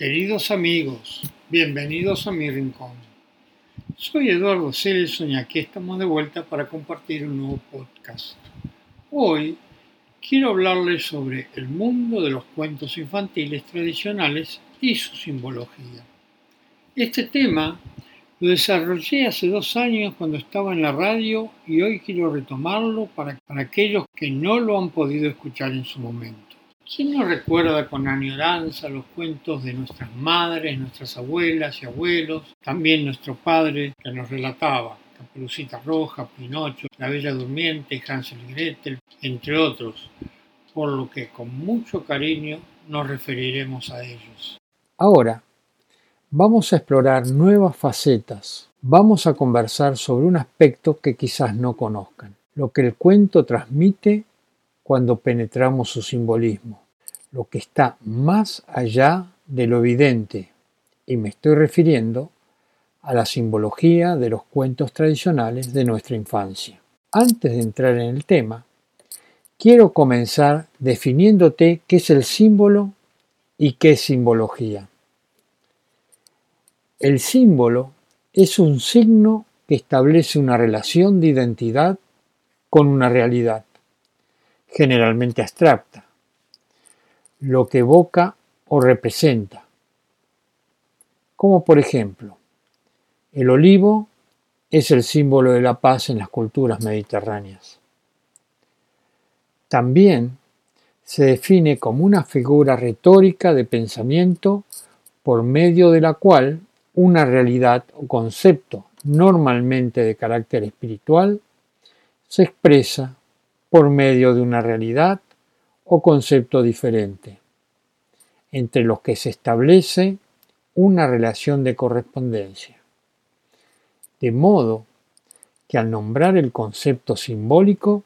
Queridos amigos, bienvenidos a mi rincón. Soy Eduardo Celson y aquí estamos de vuelta para compartir un nuevo podcast. Hoy quiero hablarles sobre el mundo de los cuentos infantiles tradicionales y su simbología. Este tema lo desarrollé hace dos años cuando estaba en la radio y hoy quiero retomarlo para aquellos que no lo han podido escuchar en su momento. ¿Quién no recuerda con añoranza los cuentos de nuestras madres, nuestras abuelas y abuelos? También nuestro padre que nos relataba Caperucita Roja, Pinocho, La Bella Durmiente, Hansel y Gretel, entre otros, por lo que con mucho cariño nos referiremos a ellos. Ahora, vamos a explorar nuevas facetas. Vamos a conversar sobre un aspecto que quizás no conozcan, lo que el cuento transmite cuando penetramos su simbolismo, lo que está más allá de lo evidente, y me estoy refiriendo a la simbología de los cuentos tradicionales de nuestra infancia. Antes de entrar en el tema, quiero comenzar definiéndote qué es el símbolo y qué es simbología. El símbolo es un signo que establece una relación de identidad con una realidad generalmente abstracta, lo que evoca o representa, como por ejemplo, el olivo es el símbolo de la paz en las culturas mediterráneas. También se define como una figura retórica de pensamiento por medio de la cual una realidad o concepto normalmente de carácter espiritual se expresa por medio de una realidad o concepto diferente, entre los que se establece una relación de correspondencia. De modo que al nombrar el concepto simbólico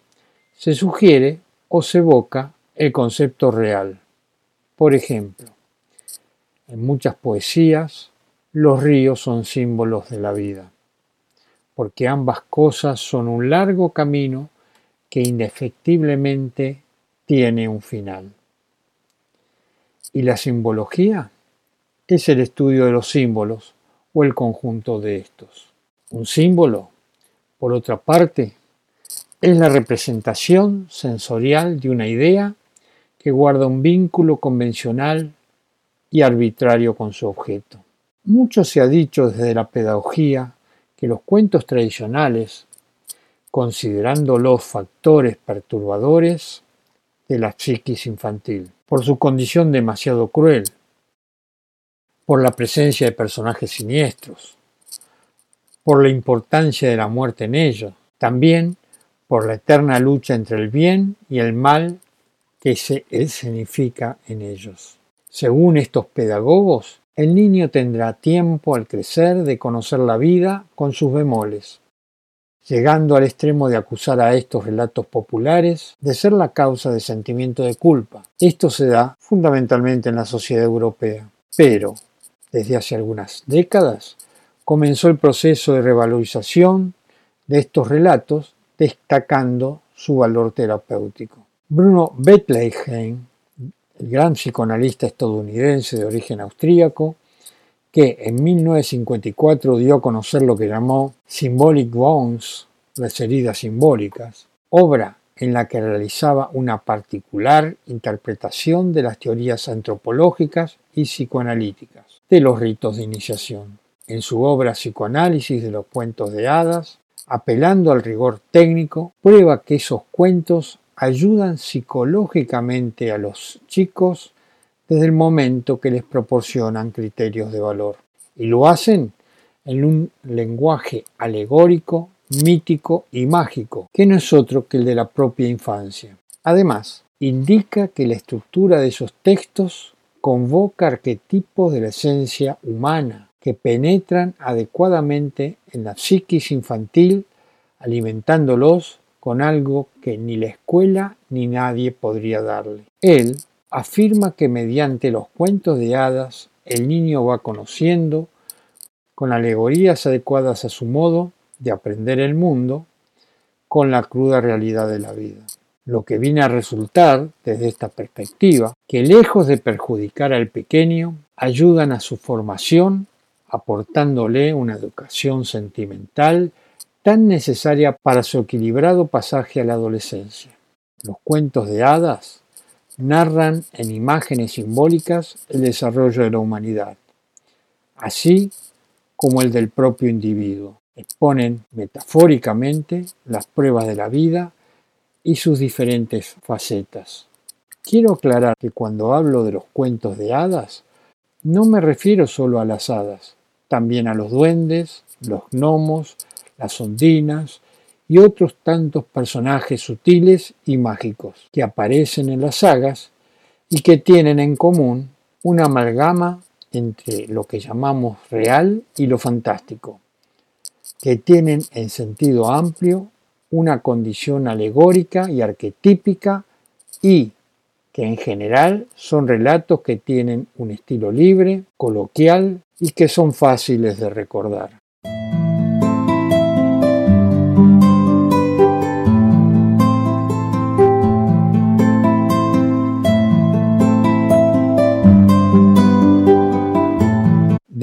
se sugiere o se evoca el concepto real. Por ejemplo, en muchas poesías los ríos son símbolos de la vida, porque ambas cosas son un largo camino que indefectiblemente tiene un final. Y la simbología es el estudio de los símbolos o el conjunto de estos. Un símbolo, por otra parte, es la representación sensorial de una idea que guarda un vínculo convencional y arbitrario con su objeto. Mucho se ha dicho desde la pedagogía que los cuentos tradicionales considerando los factores perturbadores de la psiquis infantil, por su condición demasiado cruel, por la presencia de personajes siniestros, por la importancia de la muerte en ellos, también por la eterna lucha entre el bien y el mal que se escenifica en ellos. Según estos pedagogos, el niño tendrá tiempo al crecer de conocer la vida con sus bemoles, llegando al extremo de acusar a estos relatos populares de ser la causa de sentimiento de culpa. Esto se da fundamentalmente en la sociedad europea. Pero, desde hace algunas décadas, comenzó el proceso de revalorización de estos relatos, destacando su valor terapéutico. Bruno Bettelheim, el gran psicoanalista estadounidense de origen austríaco, que en 1954 dio a conocer lo que llamó Symbolic Wounds, las heridas simbólicas, obra en la que realizaba una particular interpretación de las teorías antropológicas y psicoanalíticas de los ritos de iniciación. En su obra Psicoanálisis de los cuentos de hadas, apelando al rigor técnico, prueba que esos cuentos ayudan psicológicamente a los chicos desde el momento que les proporcionan criterios de valor. Y lo hacen en un lenguaje alegórico, mítico y mágico, que no es otro que el de la propia infancia. Además, indica que la estructura de esos textos convoca arquetipos de la esencia humana que penetran adecuadamente en la psiquis infantil, alimentándolos con algo que ni la escuela ni nadie podría darle. Él, afirma que mediante los cuentos de hadas el niño va conociendo, con alegorías adecuadas a su modo de aprender el mundo, con la cruda realidad de la vida. lo que viene a resultar desde esta perspectiva, que lejos de perjudicar al pequeño, ayudan a su formación, aportándole una educación sentimental tan necesaria para su equilibrado pasaje a la adolescencia. Los cuentos de hadas narran en imágenes simbólicas el desarrollo de la humanidad, así como el del propio individuo. Exponen metafóricamente las pruebas de la vida y sus diferentes facetas. Quiero aclarar que cuando hablo de los cuentos de hadas, no me refiero solo a las hadas, también a los duendes, los gnomos, las ondinas y otros tantos personajes sutiles y mágicos que aparecen en las sagas y que tienen en común una amalgama entre lo que llamamos real y lo fantástico, que tienen en sentido amplio una condición alegórica y arquetípica y que en general son relatos que tienen un estilo libre, coloquial y que son fáciles de recordar.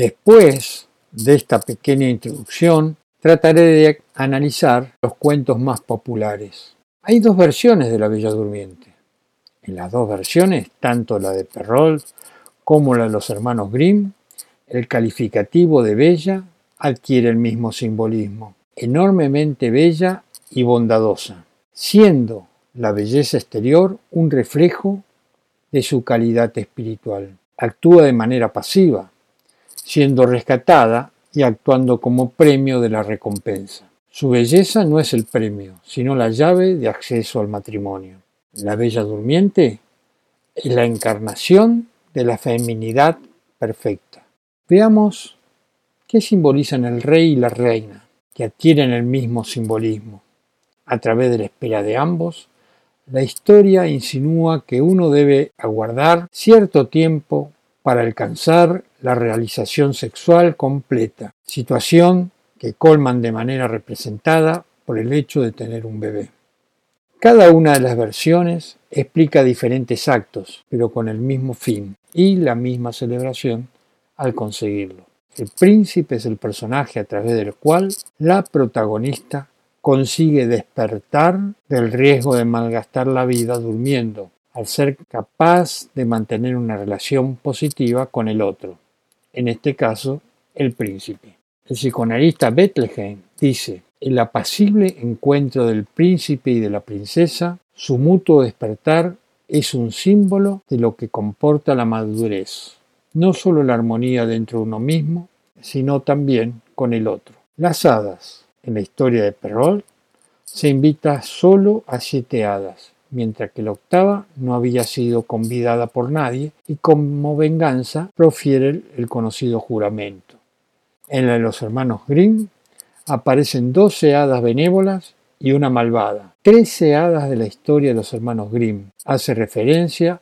Después de esta pequeña introduccción, trataré de analizar los cuentos más populares. Hay dos versiones de La Bella Durmiente. En las dos versiones, tanto la de Perrault como la de los hermanos Grimm, el calificativo de bella adquiere el mismo simbolismo, enormemente bella y bondadosa, siendo la belleza exterior un reflejo de su calidad espiritual. Actúa de manera pasiva, siendo rescatada y actuando como premio de la recompensa. Su belleza no es el premio, sino la llave de acceso al matrimonio. La Bella Durmiente es la encarnación de la feminidad perfecta. Veamos qué simbolizan el rey y la reina, que adquieren el mismo simbolismo. A través de la espera de ambos, la historia insinúa que uno debe aguardar cierto tiempo para alcanzar la realización sexual completa, situación que colman de manera representada por el hecho de tener un bebé. Cada una de las versiones explica diferentes actos, pero con el mismo fin y la misma celebración al conseguirlo. El príncipe es el personaje a través del cual la protagonista consigue despertar del riesgo de malgastar la vida durmiendo, al ser capaz de mantener una relación positiva con el otro, en este caso, el príncipe. El psicoanalista Bethlehem dice, el apacible encuentro del príncipe y de la princesa, su mutuo despertar, es un símbolo de lo que comporta la madurez, no solo la armonía dentro de uno mismo, sino también con el otro. Las hadas, en la historia de Perrault, se invita solo a siete hadas, mientras que la octava no había sido convidada por nadie y como venganza profiere el conocido juramento. En la de los hermanos Grimm aparecen doce hadas benévolas y una malvada. Trece hadas de la historia de los hermanos Grimm. Hace referencia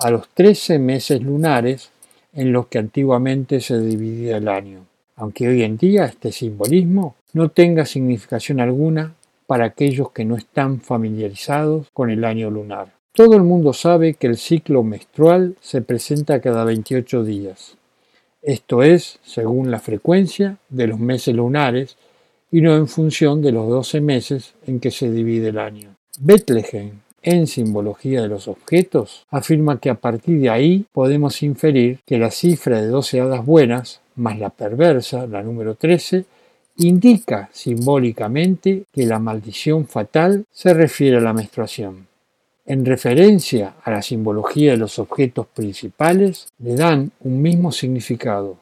a los trece meses lunares en los que antiguamente se dividía el año, aunque hoy en día este simbolismo no tenga significación alguna para aquellos que no están familiarizados con el año lunar. Todo el mundo sabe que el ciclo menstrual se presenta cada 28 días. Esto es, según la frecuencia de los meses lunares y no en función de los 12 meses en que se divide el año. Bethlehem, en simbología de los objetos, afirma que a partir de ahí podemos inferir que la cifra de 12 hadas buenas, más la perversa, la número 13, indica simbólicamente que la maldición fatal se refiere a la menstruación. En referencia a la simbología de los objetos principales, le dan un mismo significado.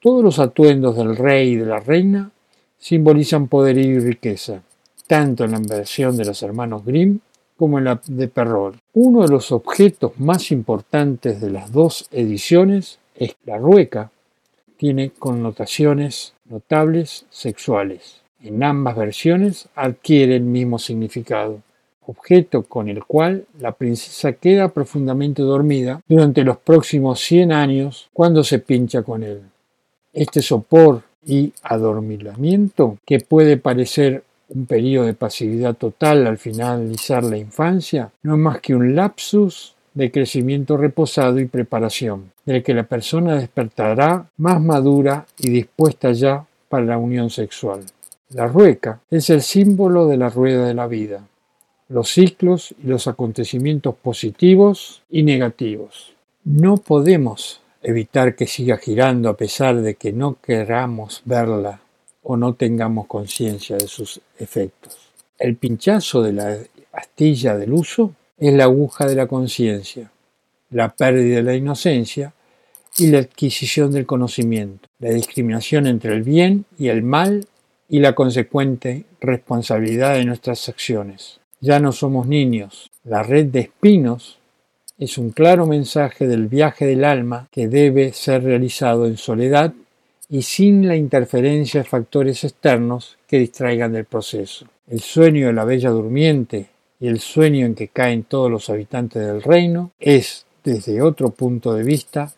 Todos los atuendos del rey y de la reina simbolizan poderío y riqueza, tanto en la versión de los hermanos Grimm como en la de Perrault. Uno de los objetos más importantes de las dos ediciones es la rueca, tiene connotaciones notables sexuales. En ambas versiones adquiere el mismo significado, objeto con el cual la princesa queda profundamente dormida durante los próximos 100 años cuando se pincha con él. Este sopor y adormilamiento, que puede parecer un periodo de pasividad total al finalizar la infancia, no es más que un lapsus de crecimiento reposado y preparación, del que la persona despertará más madura y dispuesta ya para la unión sexual. La rueca es el símbolo de la rueda de la vida, los ciclos y los acontecimientos positivos y negativos. No podemos evitar que siga girando a pesar de que no queramos verla o no tengamos conciencia de sus efectos. El pinchazo de la astilla del uso es la aguja de la conciencia, la pérdida de la inocencia y la adquisición del conocimiento, la discriminación entre el bien y el mal y la consecuente responsabilidad de nuestras acciones. Ya no somos niños. La red de espinos es un claro mensaje del viaje del alma que debe ser realizado en soledad y sin la interferencia de factores externos que distraigan del proceso. El sueño de la bella durmiente y el sueño en que caen todos los habitantes del reino es, desde otro punto de vista,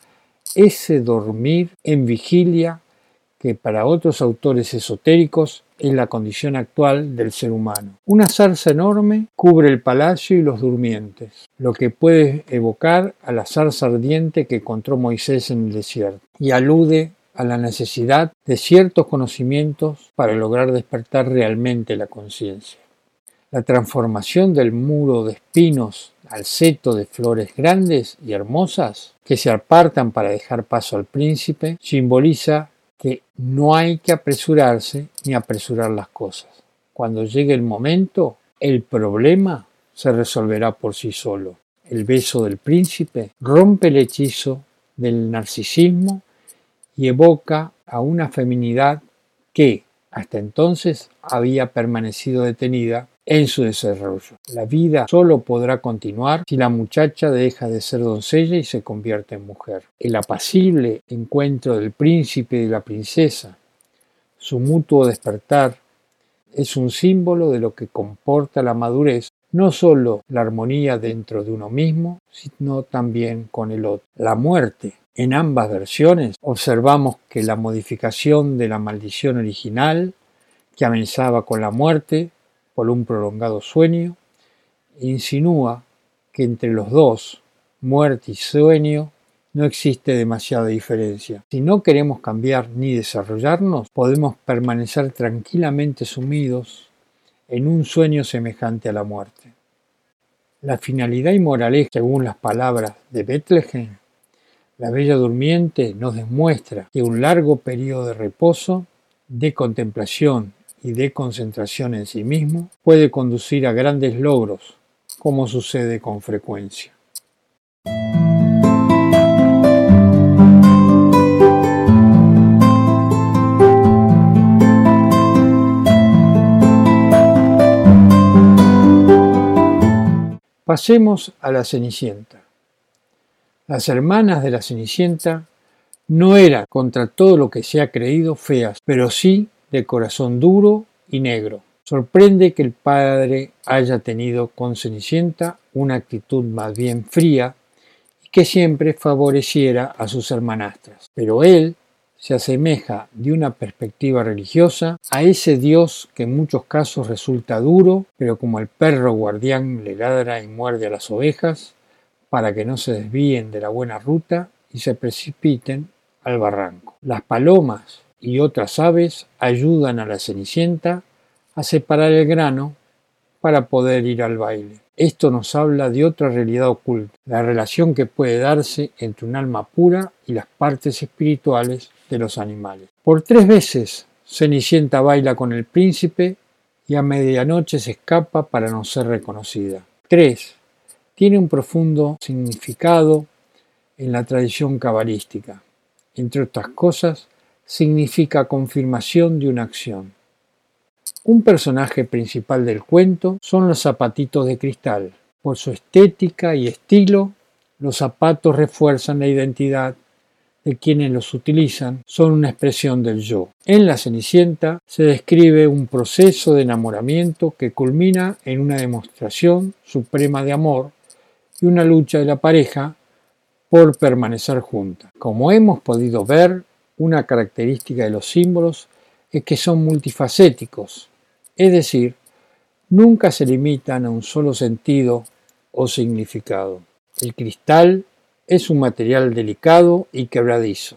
ese dormir en vigilia que para otros autores esotéricos es la condición actual del ser humano. Una zarza enorme cubre el palacio y los durmientes, lo que puede evocar a la zarza ardiente que encontró Moisés en el desierto, y alude a la necesidad de ciertos conocimientos para lograr despertar realmente la conciencia. La transformación del muro de espinos al seto de flores grandes y hermosas que se apartan para dejar paso al príncipe simboliza que no hay que apresurarse ni apresurar las cosas. Cuando llegue el momento, el problema se resolverá por sí solo. El beso del príncipe rompe el hechizo del narcisismo y evoca a una feminidad que hasta entonces había permanecido detenida en su desarrollo. La vida solo podrá continuar si la muchacha deja de ser doncella y se convierte en mujer. El apacible encuentro del príncipe y la princesa, su mutuo despertar, es un símbolo de lo que comporta la madurez, no solo la armonía dentro de uno mismo, sino también con el otro. La muerte en ambas versiones observamos que la modificación de la maldición original, que amenazaba con la muerte por un prolongado sueño, insinúa que entre los dos, muerte y sueño, no existe demasiada diferencia. Si no queremos cambiar ni desarrollarnos, podemos permanecer tranquilamente sumidos en un sueño semejante a la muerte. La finalidad y moraleja, según las palabras de Bethlehem, la Bella Durmiente nos demuestra que un largo periodo de reposo, de contemplación y de concentración en sí mismo puede conducir a grandes logros, como sucede con frecuencia. Pasemos a la Cenicienta. Las hermanas de la Cenicienta no eran, contra todo lo que se ha creído, feas, pero sí de corazón duro y negro. Sorprende que el padre haya tenido con Cenicienta una actitud más bien fría y que siempre favoreciera a sus hermanastras. Pero él se asemeja de una perspectiva religiosa a ese Dios que en muchos casos resulta duro, pero como el perro guardián le ladra y muerde a las ovejas, para que no se desvíen de la buena ruta y se precipiten al barranco. Las palomas y otras aves ayudan a la cenicienta a separar el grano para poder ir al baile. Esto nos habla de otra realidad oculta, la relación que puede darse entre un alma pura y las partes espirituales de los animales. Por tres veces Cenicienta baila con el príncipe y a medianoche se escapa para no ser reconocida. 3 tiene un profundo significado en la tradición cabalística. Entre otras cosas, significa confirmación de una acción. Un personaje principal del cuento son los zapatitos de cristal. Por su estética y estilo, los zapatos refuerzan la identidad de quienes los utilizan, son una expresión del yo. En La Cenicienta se describe un proceso de enamoramiento que culmina en una demostración suprema de amor y una lucha de la pareja por permanecer junta. Como hemos podido ver, una característica de los símbolos es que son multifacéticos. es decir, nunca se limitan a un solo sentido o significado. El cristal es un material delicado y quebradizo,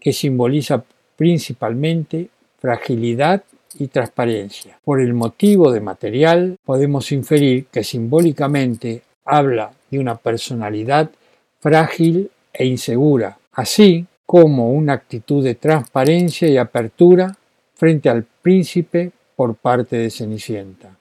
que simboliza principalmente fragilidad y transparencia. Por el motivo de material, podemos inferir que simbólicamente habla de una personalidad frágil e insegura, así como una actitud de transparencia y apertura frente al príncipe por parte de Cenicienta.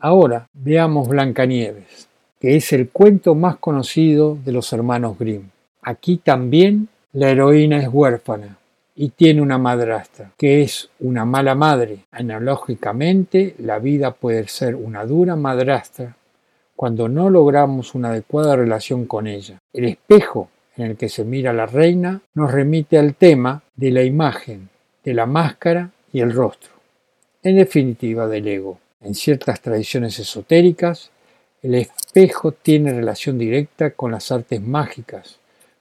Ahora veamos Blancanieves, que es el cuento más conocido de los hermanos Grimm. Aquí también la heroína es huérfana y tiene una madrastra, que es una mala madre. Analógicamente, la vida puede ser una dura madrastra cuando no logramos una adecuada relación con ella. El espejo en el que se mira la reina nos remite al tema de la imagen, de la máscara y el rostro, en definitiva del ego. En ciertas tradiciones esotéricas, el espejo tiene relación directa con las artes mágicas,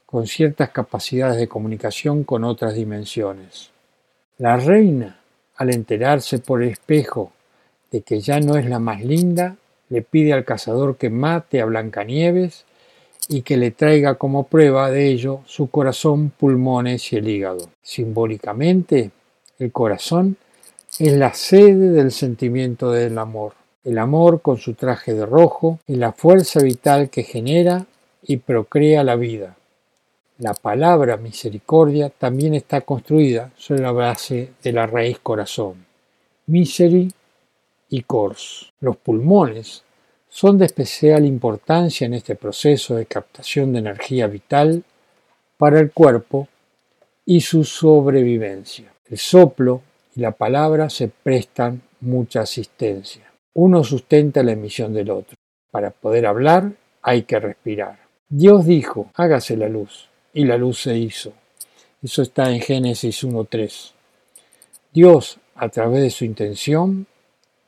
con ciertas capacidades de comunicación con otras dimensiones. La reina, al enterarse por el espejo de que ya no es la más linda, le pide al cazador que mate a Blancanieves y que le traiga como prueba de ello su corazón, pulmones y el hígado. Simbólicamente, el corazón es la sede del sentimiento del amor. El amor con su traje de rojo es la fuerza vital que genera y procrea la vida. La palabra misericordia también está construida sobre la base de la raíz corazón. Miseri y cors. Los pulmones son de especial importancia en este proceso de captación de energía vital para el cuerpo y su sobrevivencia. El soplo y la palabra se prestan mucha asistencia. Uno sustenta la emisión del otro. Para poder hablar hay que respirar. Dios dijo, hágase la luz, y la luz se hizo. Eso está en Génesis 1.3. Dios, a través de su intención,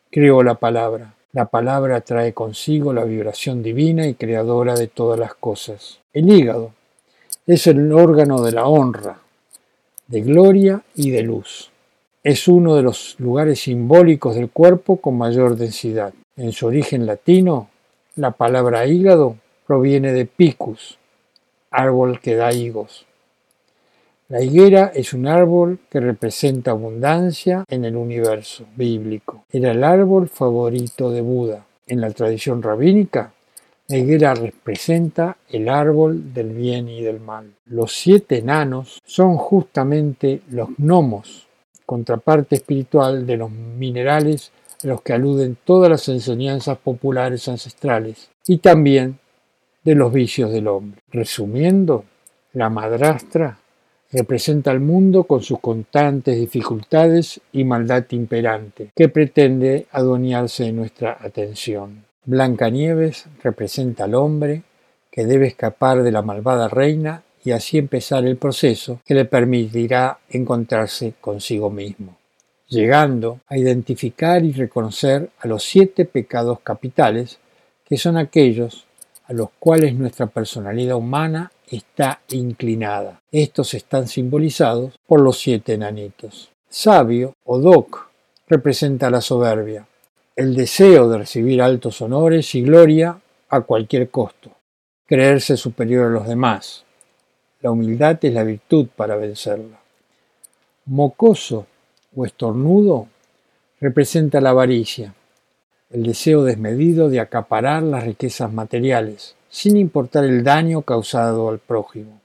creó la palabra. La palabra trae consigo la vibración divina y creadora de todas las cosas. El hígado es el órgano de la honra, de gloria y de luz. Es uno de los lugares simbólicos del cuerpo con mayor densidad. En su origen latino, la palabra hígado proviene de picus, árbol que da higos. La higuera es un árbol que representa abundancia en el universo bíblico. Era el árbol favorito de Buda. En la tradición rabínica, la higuera representa el árbol del bien y del mal. Los siete enanos son justamente los gnomos, contraparte espiritual de los minerales a los que aluden todas las enseñanzas populares ancestrales y también de los vicios del hombre. Resumiendo, la madrastra representa al mundo con sus constantes dificultades y maldad imperante, que pretende adueñarse de nuestra atención. Blancanieves representa al hombre que debe escapar de la malvada reina y así empezar el proceso que le permitirá encontrarse consigo mismo, llegando a identificar y reconocer a los siete pecados capitales, que son aquellos a los cuales nuestra personalidad humana está inclinada. Estos están simbolizados por los siete enanitos. Sabio o doc representa la soberbia, el deseo de recibir altos honores y gloria a cualquier costo, creerse superior a los demás, la humildad es la virtud para vencerla. Mocoso o estornudo representa la avaricia, el deseo desmedido de acaparar las riquezas materiales, sin importar el daño causado al prójimo.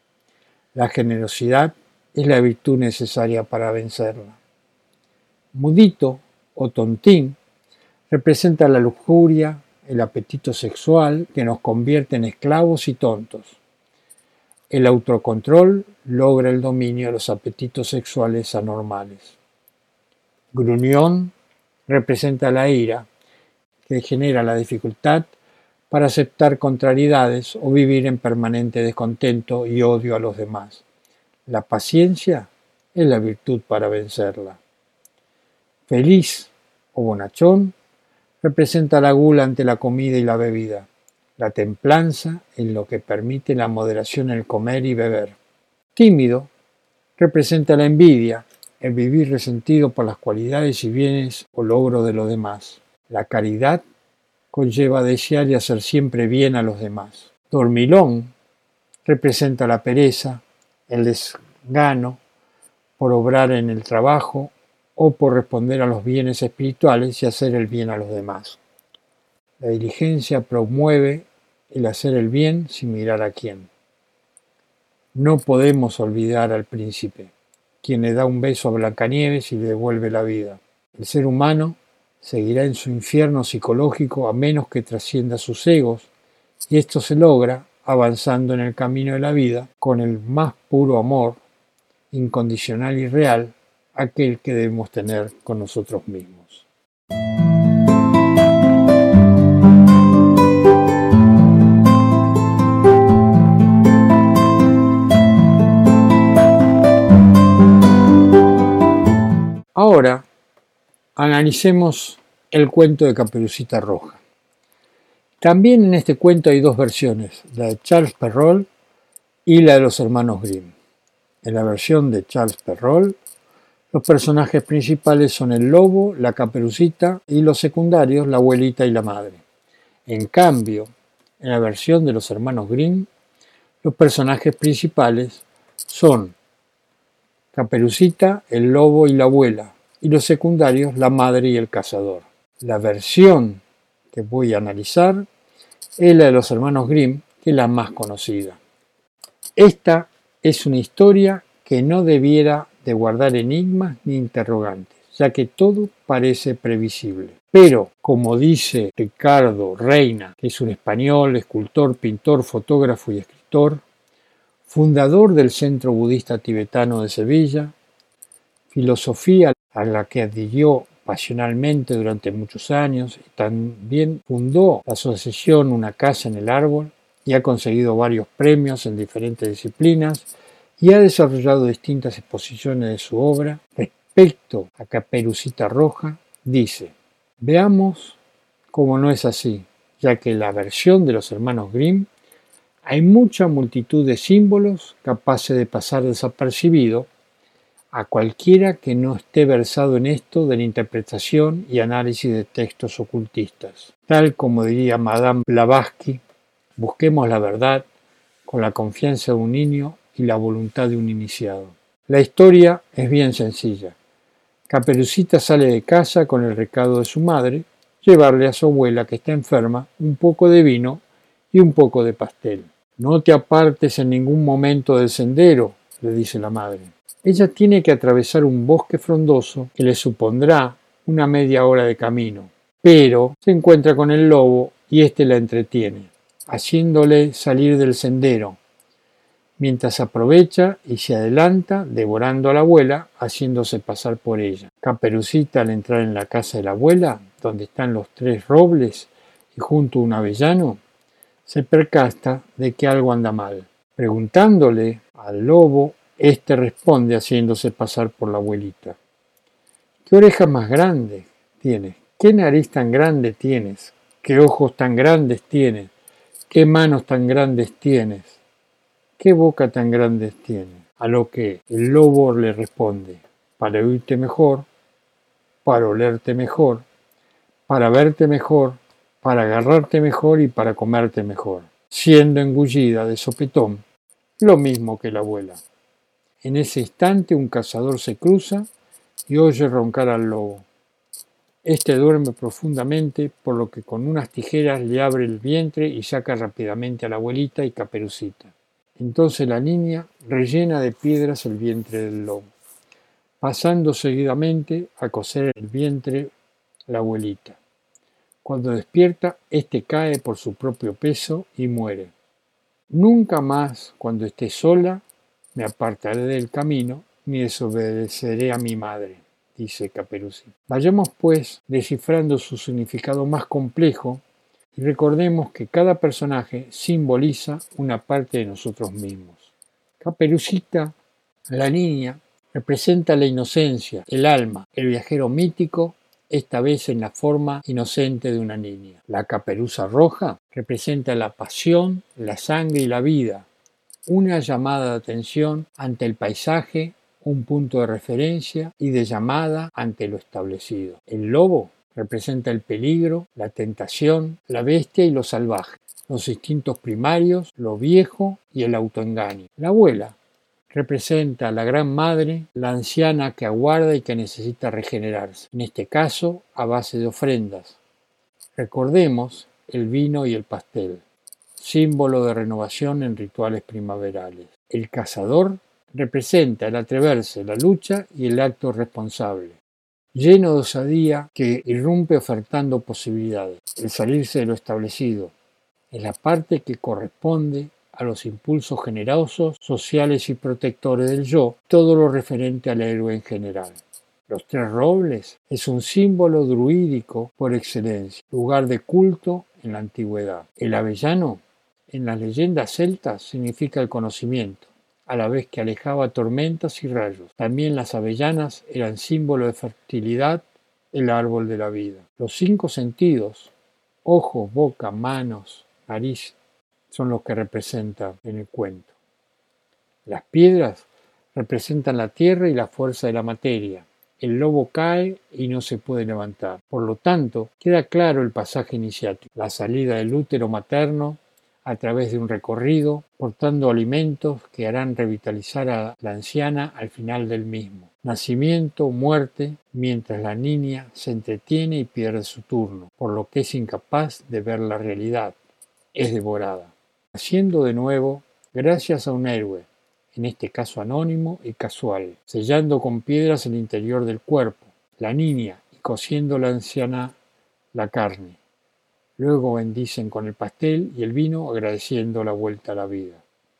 La generosidad es la virtud necesaria para vencerla. Mudito o tontín representa la lujuria, el apetito sexual que nos convierte en esclavos y tontos. El autocontrol logra el dominio de los apetitos sexuales anormales. Gruñón representa la ira, que genera la dificultad para aceptar contrariedades o vivir en permanente descontento y odio a los demás. La paciencia es la virtud para vencerla. Feliz o bonachón representa la gula ante la comida y la bebida, la templanza en lo que permite la moderación en el comer y beber. Tímido representa la envidia, el vivir resentido por las cualidades y bienes o logro de los demás. La caridad conlleva desear y hacer siempre bien a los demás. Dormilón representa la pereza, el desgano por obrar en el trabajo o por responder a los bienes espirituales y hacer el bien a los demás. La diligencia promueve el hacer el bien sin mirar a quién. No podemos olvidar al príncipe, quien le da un beso a Blancanieves y le devuelve la vida. El ser humano seguirá en su infierno psicológico a menos que trascienda sus egos, y esto se logra avanzando en el camino de la vida con el más puro amor, incondicional y real, aquel que debemos tener con nosotros mismos. Ahora analicemos el cuento de Caperucita Roja. También en este cuento hay dos versiones, la de Charles Perrault y la de los hermanos Grimm. En la versión de Charles Perrault, los personajes principales son el lobo, la caperucita y los secundarios, la abuelita y la madre. En cambio, en la versión de los hermanos Grimm, los personajes principales son Caperucita, el lobo y la abuela, y los secundarios, la madre y el cazador. La versión que voy a analizar es la de los hermanos Grimm, que es la más conocida. Esta es una historia que no debiera de guardar enigmas ni interrogantes, ya que todo parece previsible. Pero, como dice Ricardo Reina, que es un español, escultor, pintor, fotógrafo y escritor, fundador del Centro Budista Tibetano de Sevilla, filosofía a la que adhirió pasionalmente durante muchos años y también fundó la asociación Una Casa en el Árbol y ha conseguido varios premios en diferentes disciplinas y ha desarrollado distintas exposiciones de su obra. Respecto a Caperucita Roja, dice, veamos cómo no es así, ya que la versión de los hermanos Grimm hay mucha multitud de símbolos capaces de pasar desapercibido a cualquiera que no esté versado en esto de la interpretación y análisis de textos ocultistas. Tal como diría Madame Blavatsky, busquemos la verdad con la confianza de un niño y la voluntad de un iniciado. La historia es bien sencilla. Caperucita sale de casa con el recado de su madre, llevarle a su abuela que está enferma un poco de vino y un poco de pastel. No te apartes en ningún momento del sendero, le dice la madre. Ella tiene que atravesar un bosque frondoso que le supondrá una media hora de camino, pero se encuentra con el lobo y éste la entretiene, haciéndole salir del sendero, mientras aprovecha y se adelanta, devorando a la abuela, haciéndose pasar por ella. Caperucita al entrar en la casa de la abuela, donde están los tres robles y junto a un avellano, se percata de que algo anda mal. Preguntándole al lobo, éste responde haciéndose pasar por la abuelita. ¿Qué orejas más grandes tienes? ¿Qué nariz tan grande tienes? ¿Qué ojos tan grandes tienes? ¿Qué manos tan grandes tienes? ¿Qué boca tan grandes tienes? A lo que el lobo le responde, para oírte mejor, para olerte mejor, para verte mejor, para agarrarte mejor y para comerte mejor, siendo engullida de sopetón, lo mismo que la abuela. En ese instante un cazador se cruza y oye roncar al lobo. Este duerme profundamente, por lo que con unas tijeras le abre el vientre y saca rápidamente a la abuelita y caperucita. Entonces la niña rellena de piedras el vientre del lobo, pasando seguidamente a coser el vientre la abuelita. Cuando despierta, éste cae por su propio peso y muere. Nunca más, cuando esté sola, me apartaré del camino ni desobedeceré a mi madre, dice Caperucita. Vayamos, pues, descifrando su significado más complejo y recordemos que cada personaje simboliza una parte de nosotros mismos. Caperucita, la niña, representa la inocencia, el alma, el viajero mítico esta vez en la forma inocente de una niña. La caperuza roja representa la pasión, la sangre y la vida, una llamada de atención ante el paisaje, un punto de referencia y de llamada ante lo establecido. El lobo representa el peligro, la tentación, la bestia y lo salvaje, los instintos primarios, lo viejo y el autoengaño. La abuela representa a la gran madre, la anciana que aguarda y que necesita regenerarse, en este caso a base de ofrendas. Recordemos el vino y el pastel, símbolo de renovación en rituales primaverales. El cazador representa el atreverse, la lucha y el acto responsable, lleno de osadía que irrumpe ofertando posibilidades. El salirse de lo establecido es la parte que corresponde a los impulsos generosos, sociales y protectores del yo, todo lo referente al héroe en general. Los tres robles es un símbolo druídico por excelencia, lugar de culto en la antigüedad. El avellano, en las leyendas celtas, significa el conocimiento, a la vez que alejaba tormentas y rayos. También las avellanas eran símbolo de fertilidad, el árbol de la vida. Los cinco sentidos, ojos, boca, manos, nariz, son los que representa en el cuento. Las piedras representan la tierra y la fuerza de la materia. El lobo cae y no se puede levantar. Por lo tanto, queda claro el pasaje iniciático, la salida del útero materno a través de un recorrido, portando alimentos que harán revitalizar a la anciana al final del mismo. Nacimiento, muerte, mientras la niña se entretiene y pierde su turno, por lo que es incapaz de ver la realidad. Es devorada haciendo de nuevo gracias a un héroe, en este caso anónimo y casual, sellando con piedras el interior del cuerpo, la niña, y cociendo la anciana la carne. Luego bendicen con el pastel y el vino agradeciendo la vuelta a la vida.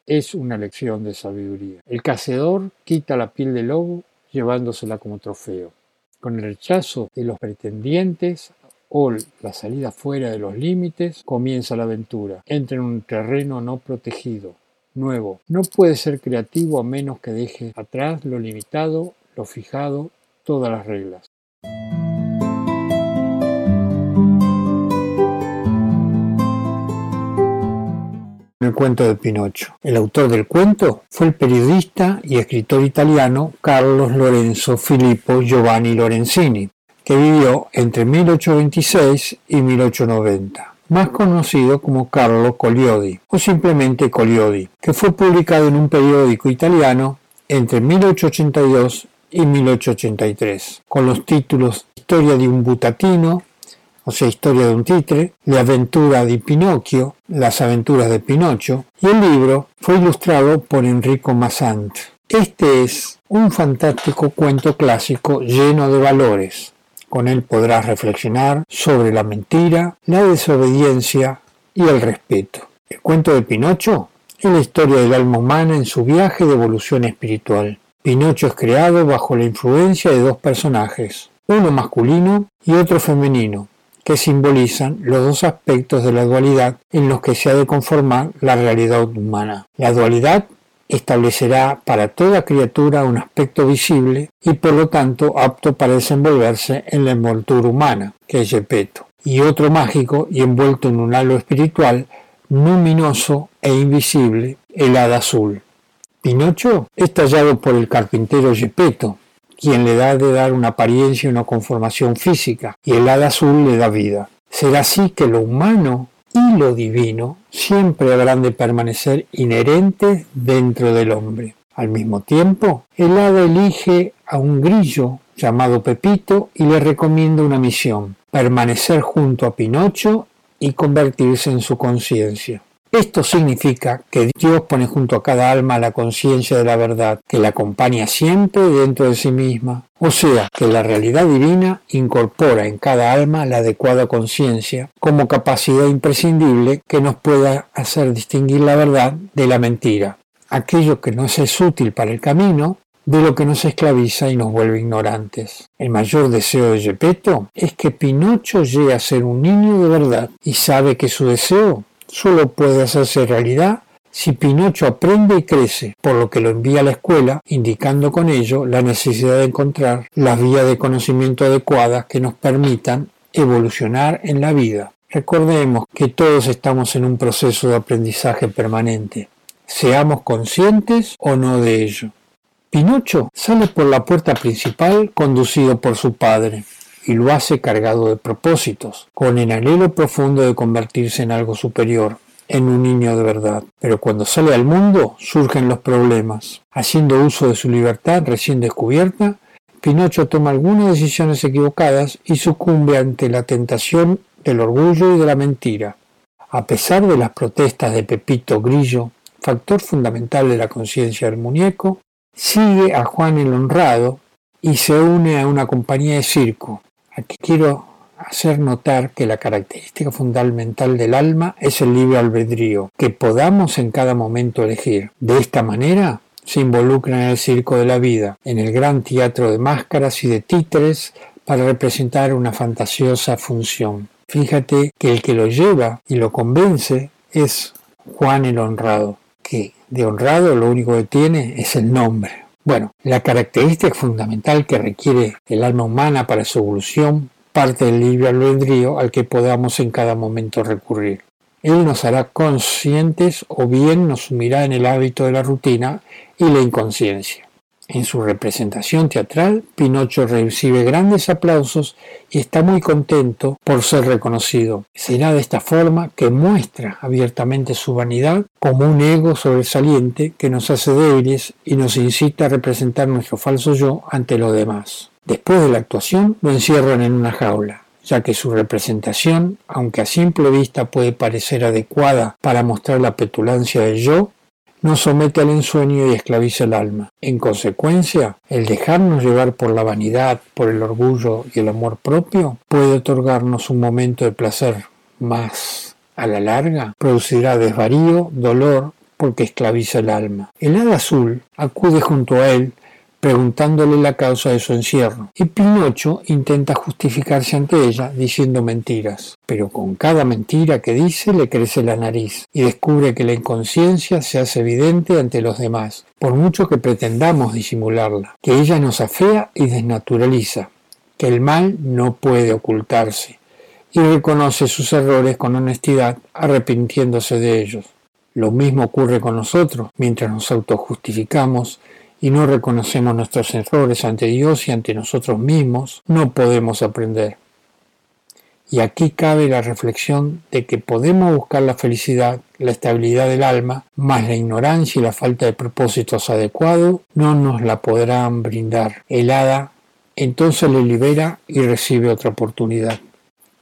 Es una lección de sabiduría. El cazador quita la piel del lobo llevándosela como trofeo. Con el rechazo de los pretendientes o la salida fuera de los límites, comienza la aventura. Entra en un terreno no protegido, nuevo. No puede ser creativo a menos que deje atrás lo limitado, lo fijado, todas las reglas. Cuento de Pinocho. El autor del cuento fue el periodista y escritor italiano Carlos Lorenzo Filippo Giovanni Lorenzini, que vivió entre 1826 y 1890, más conocido como Carlo Coliodi o simplemente Coliodi, que fue publicado en un periódico italiano entre 1882 y 1883, con los títulos Historia de un butatino, o sea, Historia de un titre, La aventura de Pinocchio, Las aventuras de Pinocho, y el libro fue ilustrado por Enrico Massant. Este es un fantástico cuento clásico lleno de valores, con él podrás reflexionar sobre la mentira, la desobediencia y el respeto. El cuento de Pinocho es la historia del alma humana en su viaje de evolución espiritual. Pinocho es creado bajo la influencia de dos personajes, uno masculino y otro femenino, que simbolizan los dos aspectos de la dualidad en los que se ha de conformar la realidad humana. La dualidad establecerá para toda criatura un aspecto visible y por lo tanto apto para desenvolverse en la envoltura humana, que es Gepetto, y otro mágico y envuelto en un halo espiritual luminoso e invisible, el hada azul. Pinocho es tallado por el carpintero Gepetto, quien le da de dar una apariencia y una conformación física, y el hada azul le da vida. Será así que lo humano y lo divino siempre habrán de permanecer inherentes dentro del hombre. Al mismo tiempo, el hada elige a un grillo llamado Pepito y le recomienda una misión, permanecer junto a Pinocho y convertirse en su conciencia. Esto significa que Dios pone junto a cada alma la conciencia de la verdad, que la acompaña siempre dentro de sí misma. O sea, que la realidad divina incorpora en cada alma la adecuada conciencia como capacidad imprescindible que nos pueda hacer distinguir la verdad de la mentira, aquello que nos es útil para el camino de lo que nos esclaviza y nos vuelve ignorantes. El mayor deseo de Gepetto es que Pinocho llegue a ser un niño de verdad y sabe que su deseo solo puede hacerse realidad si Pinocho aprende y crece, por lo que lo envía a la escuela, indicando con ello la necesidad de encontrar las vías de conocimiento adecuadas que nos permitan evolucionar en la vida. Recordemos que todos estamos en un proceso de aprendizaje permanente, seamos conscientes o no de ello. Pinocho sale por la puerta principal conducido por su padre y lo hace cargado de propósitos, con el anhelo profundo de convertirse en algo superior, en un niño de verdad. Pero cuando sale al mundo surgen los problemas. Haciendo uso de su libertad recién descubierta, Pinocho toma algunas decisiones equivocadas y sucumbe ante la tentación del orgullo y de la mentira. A pesar de las protestas de Pepito Grillo, factor fundamental de la conciencia del muñeco, sigue a Juan el Honrado y se une a una compañía de circo. Aquí quiero hacer notar que la característica fundamental del alma es el libre albedrío, que podamos en cada momento elegir. De esta manera se involucra en el circo de la vida, en el gran teatro de máscaras y de títeres para representar una fantasiosa función. Fíjate que el que lo lleva y lo convence es Juan el Honrado, que de honrado lo único que tiene es el nombre. Bueno, la característica fundamental que requiere el alma humana para su evolución parte del libre albedrío al que podamos en cada momento recurrir. Él nos hará conscientes o bien nos sumirá en el hábito de la rutina y la inconsciencia. En su representación teatral, Pinocho recibe grandes aplausos y está muy contento por ser reconocido. Será de esta forma que muestra abiertamente su vanidad como un ego sobresaliente que nos hace débiles y nos incita a representar nuestro falso yo ante los demás. Después de la actuación, lo encierran en una jaula ya que su representación, aunque a simple vista puede parecer adecuada para mostrar la petulancia del yo, nos somete al ensueño y esclaviza el alma. En consecuencia, el dejarnos llevar por la vanidad, por el orgullo y el amor propio puede otorgarnos un momento de placer, más a la larga producirá desvarío, dolor, porque esclaviza el alma. El hada azul acude junto a él preguntándole la causa de su encierro, y Pinocho intenta justificarse ante ella diciendo mentiras, pero con cada mentira que dice le crece la nariz y descubre que la inconsciencia se hace evidente ante los demás, por mucho que pretendamos disimularla, que ella nos afea y desnaturaliza, que el mal no puede ocultarse, y reconoce sus errores con honestidad, arrepintiéndose de ellos. Lo mismo ocurre con nosotros, mientras nos autojustificamos y no reconocemos nuestros errores ante Dios y ante nosotros mismos, no podemos aprender. Y aquí cabe la reflexión de que podemos buscar la felicidad, la estabilidad del alma, mas la ignorancia y la falta de propósitos adecuados no nos la podrán brindar. El hada entonces le libera y recibe otra oportunidad.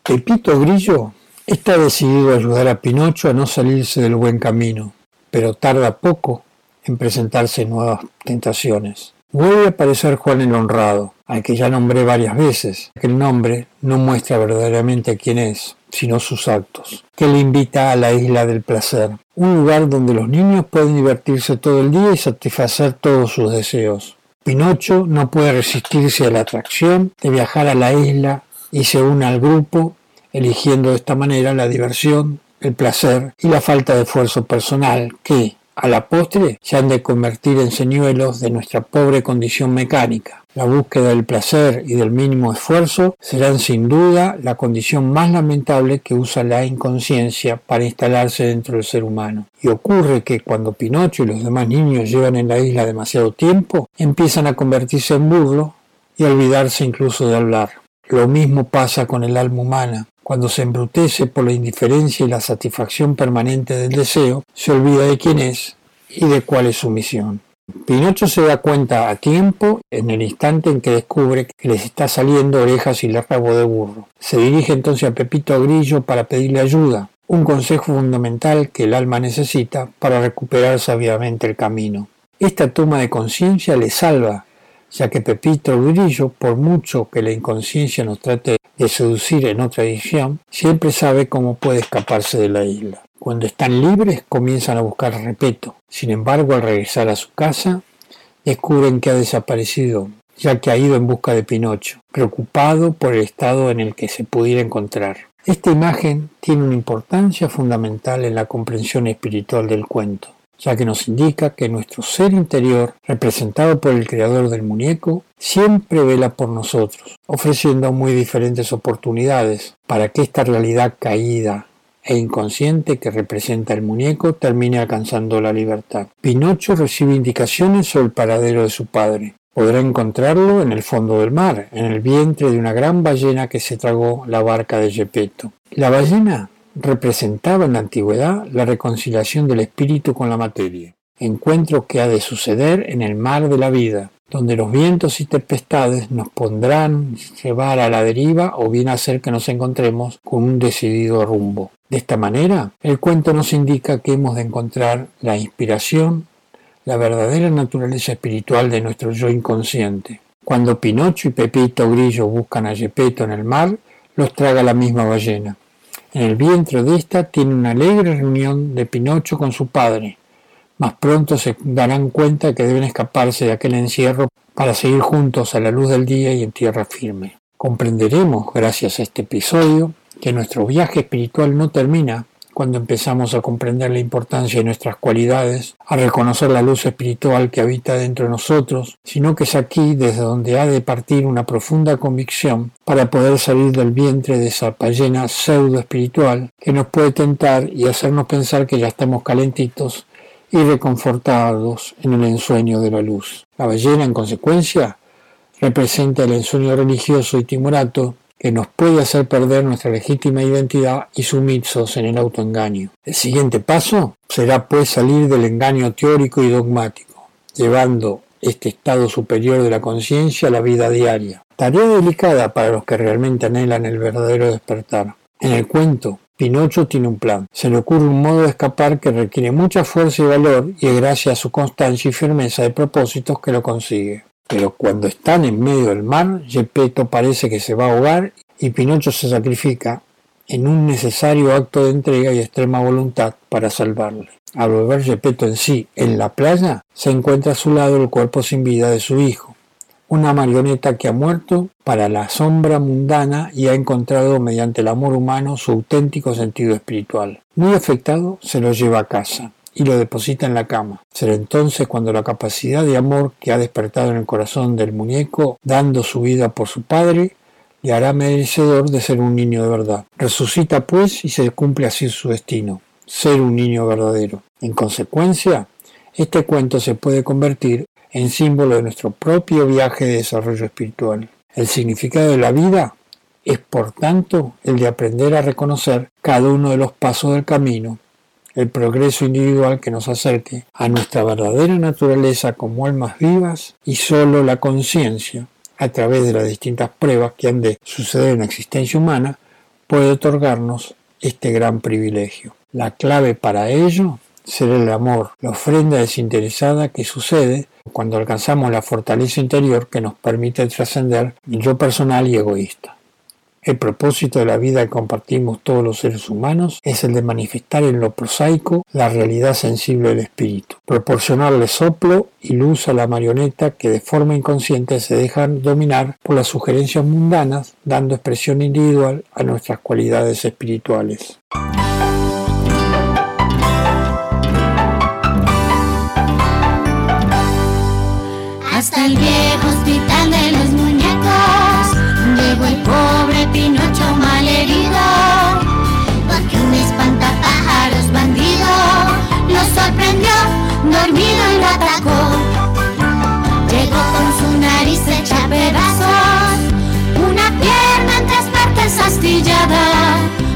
Pepito Grillo está decidido a ayudar a Pinocho a no salirse del buen camino, pero tarda poco en presentarse nuevas tentaciones. Vuelve a aparecer Juan el Honrado, al que ya nombré varias veces. El nombre no muestra verdaderamente quién es, sino sus actos, que le invita a la isla del placer, un lugar donde los niños pueden divertirse todo el día y satisfacer todos sus deseos. Pinocho no puede resistirse a la atracción de viajar a la isla y se une al grupo, eligiendo de esta manera la diversión, el placer y la falta de esfuerzo personal que, a la postre se han de convertir en señuelos de nuestra pobre condición mecánica. La búsqueda del placer y del mínimo esfuerzo serán sin duda la condición más lamentable que usa la inconsciencia para instalarse dentro del ser humano. Y ocurre que cuando Pinocho y los demás niños llevan en la isla demasiado tiempo, empiezan a convertirse en burlo y a olvidarse incluso de hablar. Lo mismo pasa con el alma humana. Cuando se embrutece por la indiferencia y la satisfacción permanente del deseo, se olvida de quién es y de cuál es su misión. Pinocho se da cuenta a tiempo en el instante en que descubre que les está saliendo orejas y le rabo de burro. Se dirige entonces a Pepito Grillo para pedirle ayuda, un consejo fundamental que el alma necesita para recuperar sabiamente el camino. Esta toma de conciencia le salva ya que Pepito Grillo, por mucho que la inconsciencia nos trate de seducir en otra edición, siempre sabe cómo puede escaparse de la isla. Cuando están libres comienzan a buscar repeto. Sin embargo, al regresar a su casa, descubren que ha desaparecido, ya que ha ido en busca de Pinocho, preocupado por el estado en el que se pudiera encontrar. Esta imagen tiene una importancia fundamental en la comprensión espiritual del cuento. Ya que nos indica que nuestro ser interior, representado por el creador del muñeco, siempre vela por nosotros, ofreciendo muy diferentes oportunidades para que esta realidad caída e inconsciente que representa el muñeco termine alcanzando la libertad. Pinocho recibe indicaciones sobre el paradero de su padre. Podrá encontrarlo en el fondo del mar, en el vientre de una gran ballena que se tragó la barca de Gepetto. La ballena representaba en la antigüedad la reconciliación del espíritu con la materia, encuentro que ha de suceder en el mar de la vida, donde los vientos y tempestades nos pondrán llevar a la deriva o bien hacer que nos encontremos con un decidido rumbo. De esta manera, el cuento nos indica que hemos de encontrar la inspiración, la verdadera naturaleza espiritual de nuestro yo inconsciente. Cuando Pinocho y Pepito Grillo buscan a Gepetto en el mar, los traga la misma ballena. En el vientre de esta tiene una alegre reunión de Pinocho con su padre. Más pronto se darán cuenta que deben escaparse de aquel encierro para seguir juntos a la luz del día y en tierra firme. Comprenderemos, gracias a este episodio, que nuestro viaje espiritual no termina cuando empezamos a comprender la importancia de nuestras cualidades, a reconocer la luz espiritual que habita dentro de nosotros, sino que es aquí desde donde ha de partir una profunda convicción para poder salir del vientre de esa ballena pseudo espiritual que nos puede tentar y hacernos pensar que ya estamos calentitos y reconfortados en el ensueño de la luz. La ballena, en consecuencia, representa el ensueño religioso y timorato que nos puede hacer perder nuestra legítima identidad y sumisos en el autoengaño. El siguiente paso será pues salir del engaño teórico y dogmático, llevando este estado superior de la conciencia a la vida diaria. Tarea delicada para los que realmente anhelan el verdadero despertar. En el cuento, Pinocho tiene un plan. Se le ocurre un modo de escapar que requiere mucha fuerza y valor y es gracias a su constancia y firmeza de propósitos que lo consigue. Pero cuando están en medio del mar, Gepetto parece que se va a ahogar y Pinocho se sacrifica en un necesario acto de entrega y extrema voluntad para salvarle. Al volver Gepetto en sí en la playa, se encuentra a su lado el cuerpo sin vida de su hijo, una marioneta que ha muerto para la sombra mundana y ha encontrado mediante el amor humano su auténtico sentido espiritual. Muy afectado, se lo lleva a casa y lo deposita en la cama. Será entonces cuando la capacidad de amor que ha despertado en el corazón del muñeco, dando su vida por su padre, le hará merecedor de ser un niño de verdad. Resucita pues y se cumple así su destino, ser un niño verdadero. En consecuencia, este cuento se puede convertir en símbolo de nuestro propio viaje de desarrollo espiritual. El significado de la vida es, por tanto, el de aprender a reconocer cada uno de los pasos del camino el progreso individual que nos acerque a nuestra verdadera naturaleza como almas vivas y solo la conciencia, a través de las distintas pruebas que han de suceder en la existencia humana, puede otorgarnos este gran privilegio. La clave para ello será el amor, la ofrenda desinteresada que sucede cuando alcanzamos la fortaleza interior que nos permite trascender el yo personal y egoísta. El propósito de la vida que compartimos todos los seres humanos es el de manifestar en lo prosaico la realidad sensible del espíritu, proporcionarle soplo y luz a la marioneta que de forma inconsciente se dejan dominar por las sugerencias mundanas, dando expresión individual a nuestras cualidades espirituales.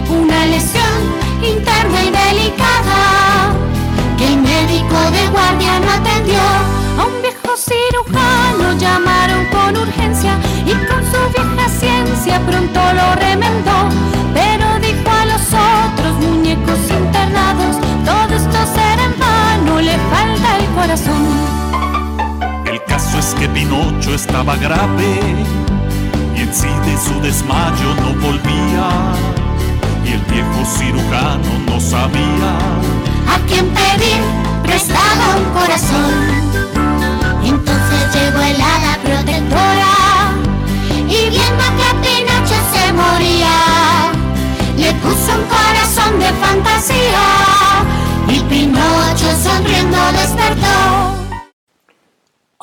Una lesión interna y delicada, que el médico de guardia no atendió. A un viejo cirujano llamaron con urgencia y con su vieja ciencia pronto lo remendó. Pero dijo a los otros muñecos internados, todo esto será en vano, le falta el corazón. El caso es que Pinocho estaba grave sí de su desmayo no volvía. Y el viejo cirujano no sabía a quién pedir prestaba un corazón. Entonces llegó el hada protectora y viendo que Pinocho se moría, le puso un corazón de fantasía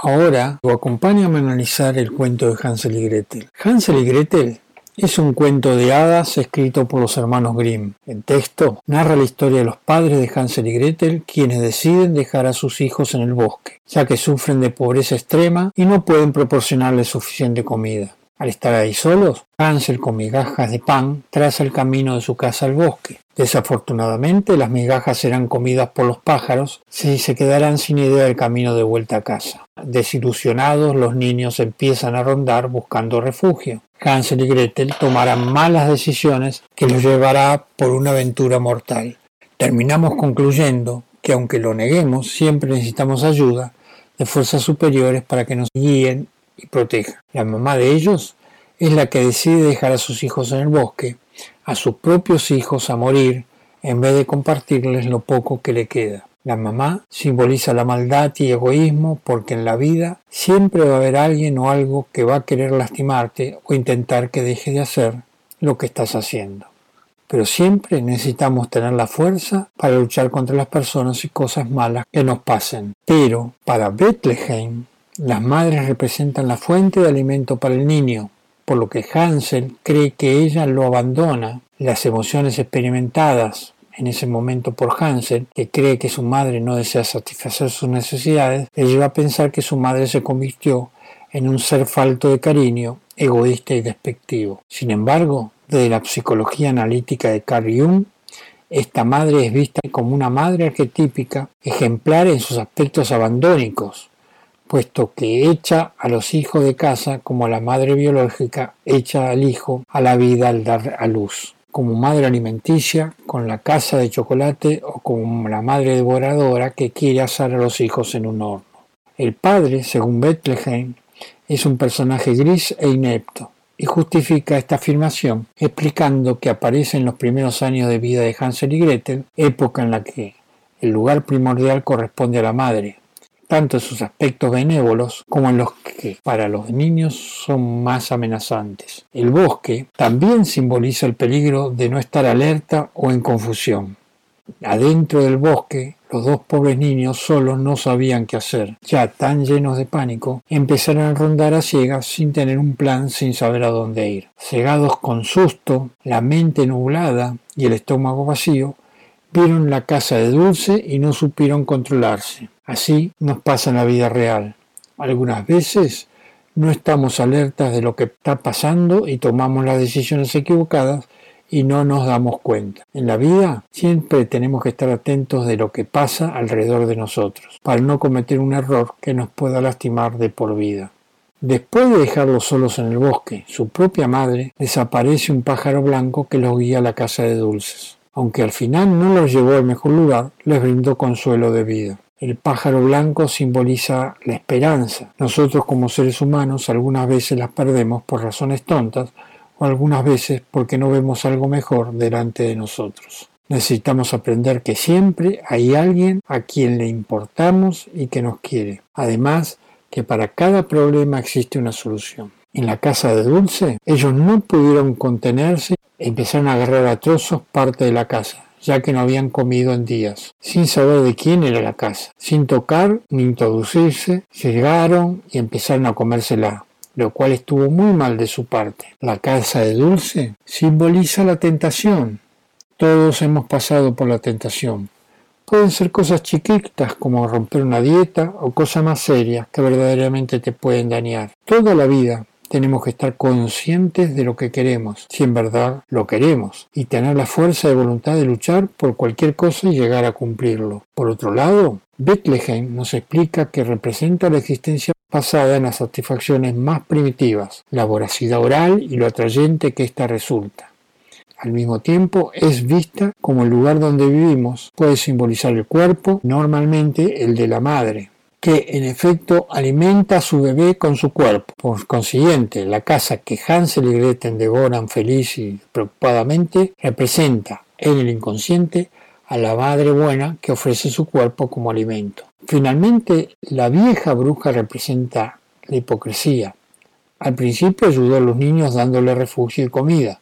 Ahora, acompáñame a analizar el cuento de Hansel y Gretel. Hansel y Gretel es un cuento de hadas escrito por los hermanos Grimm. El texto narra la historia de los padres de Hansel y Gretel, quienes deciden dejar a sus hijos en el bosque, ya que sufren de pobreza extrema y no pueden proporcionarles suficiente comida. Al estar ahí solos, Hansel con migajas de pan traza el camino de su casa al bosque. Desafortunadamente, las migajas serán comidas por los pájaros y se quedarán sin idea del camino de vuelta a casa. Desilusionados, los niños empiezan a rondar buscando refugio. Hansel y Gretel tomarán malas decisiones que los llevará por una aventura mortal. Terminamos concluyendo que aunque lo neguemos, siempre necesitamos ayuda de fuerzas superiores para que nos guíen y proteja. La mamá de ellos es la que decide dejar a sus hijos en el bosque, a sus propios hijos a morir, en vez de compartirles lo poco que le queda. La mamá simboliza la maldad y egoísmo porque en la vida siempre va a haber alguien o algo que va a querer lastimarte o intentar que deje de hacer lo que estás haciendo. Pero siempre necesitamos tener la fuerza para luchar contra las personas y cosas malas que nos pasen. Pero para Bethlehem las madres representan la fuente de alimento para el niño, por lo que Hansel cree que ella lo abandona. Las emociones experimentadas en ese momento por Hansel, que cree que su madre no desea satisfacer sus necesidades, le lleva a pensar que su madre se convirtió en un ser falto de cariño, egoísta y despectivo. Sin embargo, desde la psicología analítica de Carl Jung, esta madre es vista como una madre arquetípica, ejemplar en sus aspectos abandónicos, puesto que echa a los hijos de casa como la madre biológica echa al hijo a la vida al dar a luz, como madre alimenticia con la casa de chocolate o como la madre devoradora que quiere asar a los hijos en un horno. El padre, según Bethlehem, es un personaje gris e inepto, y justifica esta afirmación explicando que aparece en los primeros años de vida de Hansel y Gretel, época en la que el lugar primordial corresponde a la madre, tanto en sus aspectos benévolos como en los que para los niños son más amenazantes. El bosque también simboliza el peligro de no estar alerta o en confusión. Adentro del bosque, los dos pobres niños solos no sabían qué hacer. Ya tan llenos de pánico, empezaron a rondar a ciegas sin tener un plan, sin saber a dónde ir. Cegados con susto, la mente nublada y el estómago vacío, vieron la casa de Dulce y no supieron controlarse. Así nos pasa en la vida real. Algunas veces no estamos alertas de lo que está pasando y tomamos las decisiones equivocadas y no nos damos cuenta. En la vida siempre tenemos que estar atentos de lo que pasa alrededor de nosotros, para no cometer un error que nos pueda lastimar de por vida. Después de dejarlos solos en el bosque, su propia madre desaparece un pájaro blanco que los guía a la casa de dulces. Aunque al final no los llevó al mejor lugar, les brindó consuelo de vida. El pájaro blanco simboliza la esperanza. Nosotros como seres humanos algunas veces las perdemos por razones tontas o algunas veces porque no vemos algo mejor delante de nosotros. Necesitamos aprender que siempre hay alguien a quien le importamos y que nos quiere. Además, que para cada problema existe una solución. En la casa de Dulce, ellos no pudieron contenerse e empezaron a agarrar a trozos parte de la casa ya que no habían comido en días, sin saber de quién era la casa. Sin tocar ni introducirse, llegaron y empezaron a comérsela, lo cual estuvo muy mal de su parte. La casa de Dulce simboliza la tentación. Todos hemos pasado por la tentación. Pueden ser cosas chiquitas como romper una dieta o cosas más serias que verdaderamente te pueden dañar. Toda la vida tenemos que estar conscientes de lo que queremos, si en verdad lo queremos, y tener la fuerza de voluntad de luchar por cualquier cosa y llegar a cumplirlo. Por otro lado, Bethlehem nos explica que representa la existencia basada en las satisfacciones más primitivas, la voracidad oral y lo atrayente que ésta resulta. Al mismo tiempo es vista como el lugar donde vivimos, puede simbolizar el cuerpo, normalmente el de la madre, que en efecto alimenta a su bebé con su cuerpo. Por consiguiente, la casa que Hansel y Gretel devoran feliz y preocupadamente representa en el inconsciente a la madre buena que ofrece su cuerpo como alimento. Finalmente, la vieja bruja representa la hipocresía. Al principio ayudó a los niños dándole refugio y comida,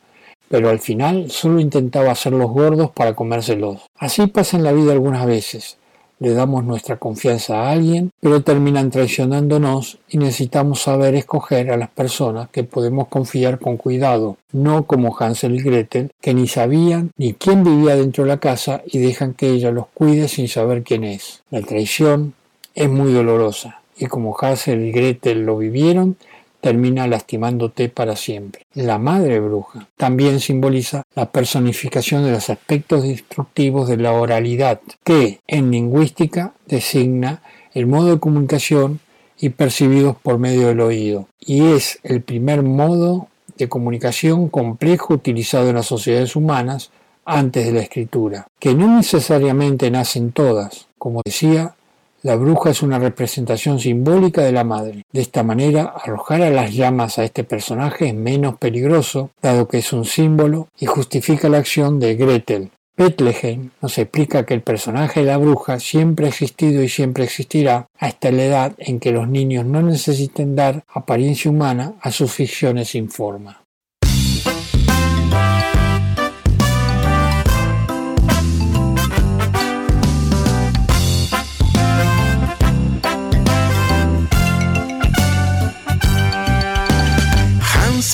pero al final solo intentaba hacerlos gordos para comérselos. Así pasa en la vida algunas veces. Le damos nuestra confianza a alguien, pero terminan traicionándonos y necesitamos saber escoger a las personas que podemos confiar con cuidado, no como Hansel y Gretel, que ni sabían ni quién vivía dentro de la casa y dejan que ella los cuide sin saber quién es. La traición es muy dolorosa y como Hansel y Gretel lo vivieron, termina lastimándote para siempre. La madre bruja también simboliza la personificación de los aspectos destructivos de la oralidad, que en lingüística designa el modo de comunicación y percibidos por medio del oído, y es el primer modo de comunicación complejo utilizado en las sociedades humanas antes de la escritura, que no necesariamente nacen todas, como decía, la bruja es una representación simbólica de la madre. De esta manera, arrojar a las llamas a este personaje es menos peligroso, dado que es un símbolo y justifica la acción de Gretel. Bethlehem nos explica que el personaje de la bruja siempre ha existido y siempre existirá hasta la edad en que los niños no necesiten dar apariencia humana a sus ficciones sin forma.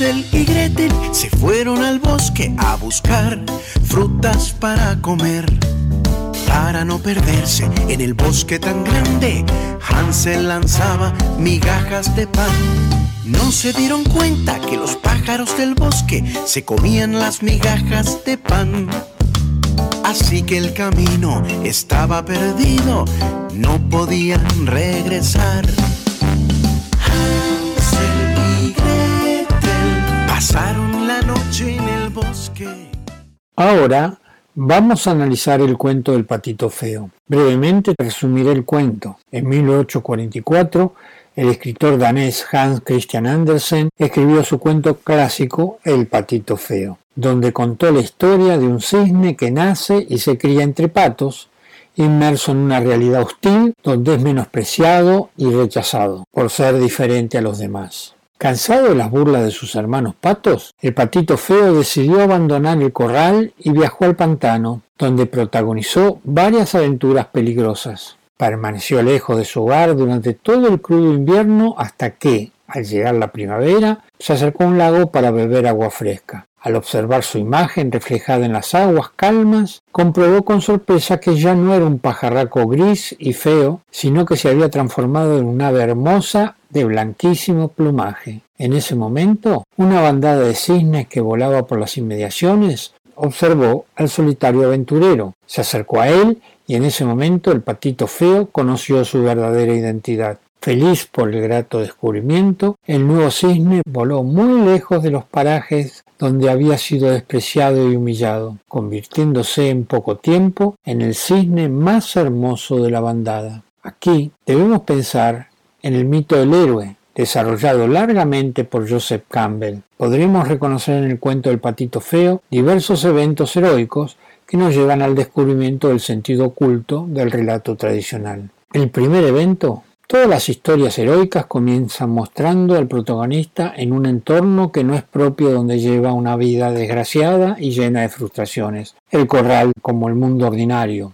Y Gretel se fueron al bosque a buscar frutas para comer. Para no perderse en el bosque tan grande, Hansel lanzaba migajas de pan. No se dieron cuenta que los pájaros del bosque se comían las migajas de pan. Así que el camino estaba perdido, no podían regresar. Pasaron la noche en el bosque. Ahora vamos a analizar el cuento del patito feo. Brevemente resumiré el cuento. En 1844, el escritor danés Hans Christian Andersen escribió su cuento clásico El patito feo, donde contó la historia de un cisne que nace y se cría entre patos, inmerso en una realidad hostil donde es menospreciado y rechazado por ser diferente a los demás. Cansado de las burlas de sus hermanos patos, el patito feo decidió abandonar el corral y viajó al pantano, donde protagonizó varias aventuras peligrosas. Permaneció lejos de su hogar durante todo el crudo invierno hasta que, al llegar la primavera, se acercó a un lago para beber agua fresca. Al observar su imagen reflejada en las aguas calmas, comprobó con sorpresa que ya no era un pajarraco gris y feo, sino que se había transformado en un ave hermosa de blanquísimo plumaje. En ese momento, una bandada de cisnes que volaba por las inmediaciones observó al solitario aventurero, se acercó a él y en ese momento el patito feo conoció su verdadera identidad. Feliz por el grato descubrimiento, el nuevo cisne voló muy lejos de los parajes donde había sido despreciado y humillado, convirtiéndose en poco tiempo en el cisne más hermoso de la bandada. Aquí debemos pensar en el mito del héroe, desarrollado largamente por Joseph Campbell. Podremos reconocer en el cuento del patito feo diversos eventos heroicos que nos llevan al descubrimiento del sentido oculto del relato tradicional. El primer evento Todas las historias heroicas comienzan mostrando al protagonista en un entorno que no es propio donde lleva una vida desgraciada y llena de frustraciones. El corral como el mundo ordinario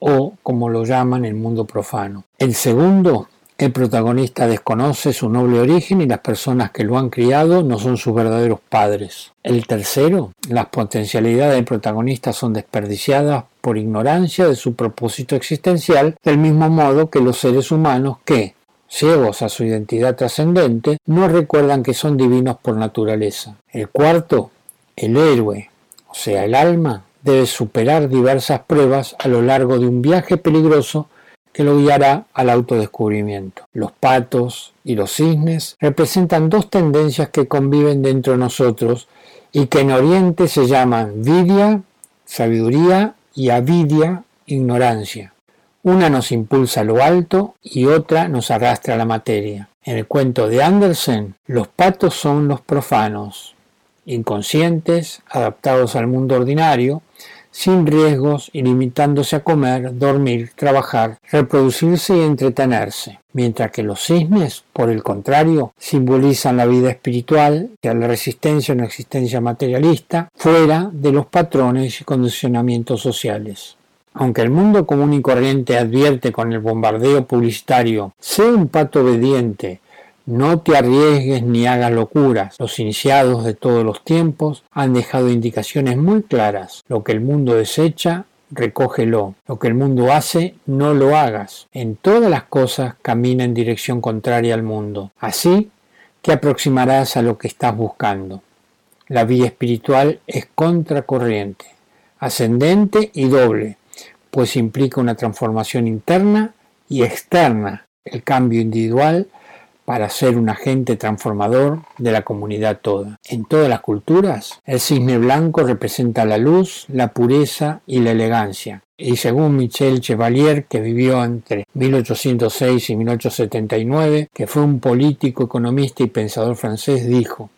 o como lo llaman el mundo profano. El segundo el protagonista desconoce su noble origen y las personas que lo han criado no son sus verdaderos padres. El tercero, las potencialidades del protagonista son desperdiciadas por ignorancia de su propósito existencial, del mismo modo que los seres humanos que, ciegos a su identidad trascendente, no recuerdan que son divinos por naturaleza. El cuarto, el héroe, o sea, el alma, debe superar diversas pruebas a lo largo de un viaje peligroso que lo guiará al autodescubrimiento. Los patos y los cisnes representan dos tendencias que conviven dentro de nosotros y que en Oriente se llaman vidia, sabiduría, y avidia, ignorancia. Una nos impulsa a lo alto y otra nos arrastra a la materia. En el cuento de Andersen, los patos son los profanos, inconscientes, adaptados al mundo ordinario, sin riesgos y limitándose a comer, dormir, trabajar, reproducirse y entretenerse, mientras que los cisnes, por el contrario, simbolizan la vida espiritual, la resistencia a una existencia materialista, fuera de los patrones y condicionamientos sociales. Aunque el mundo común y corriente advierte con el bombardeo publicitario, sé un pato obediente, no te arriesgues ni hagas locuras. Los iniciados de todos los tiempos han dejado indicaciones muy claras. Lo que el mundo desecha, recógelo. Lo que el mundo hace, no lo hagas. En todas las cosas camina en dirección contraria al mundo. Así te aproximarás a lo que estás buscando. La vía espiritual es contracorriente, ascendente y doble, pues implica una transformación interna y externa, el cambio individual para ser un agente transformador de la comunidad toda. En todas las culturas, el cisne blanco representa la luz, la pureza y la elegancia. Y según Michel Chevalier, que vivió entre 1806 y 1879, que fue un político, economista y pensador francés, dijo,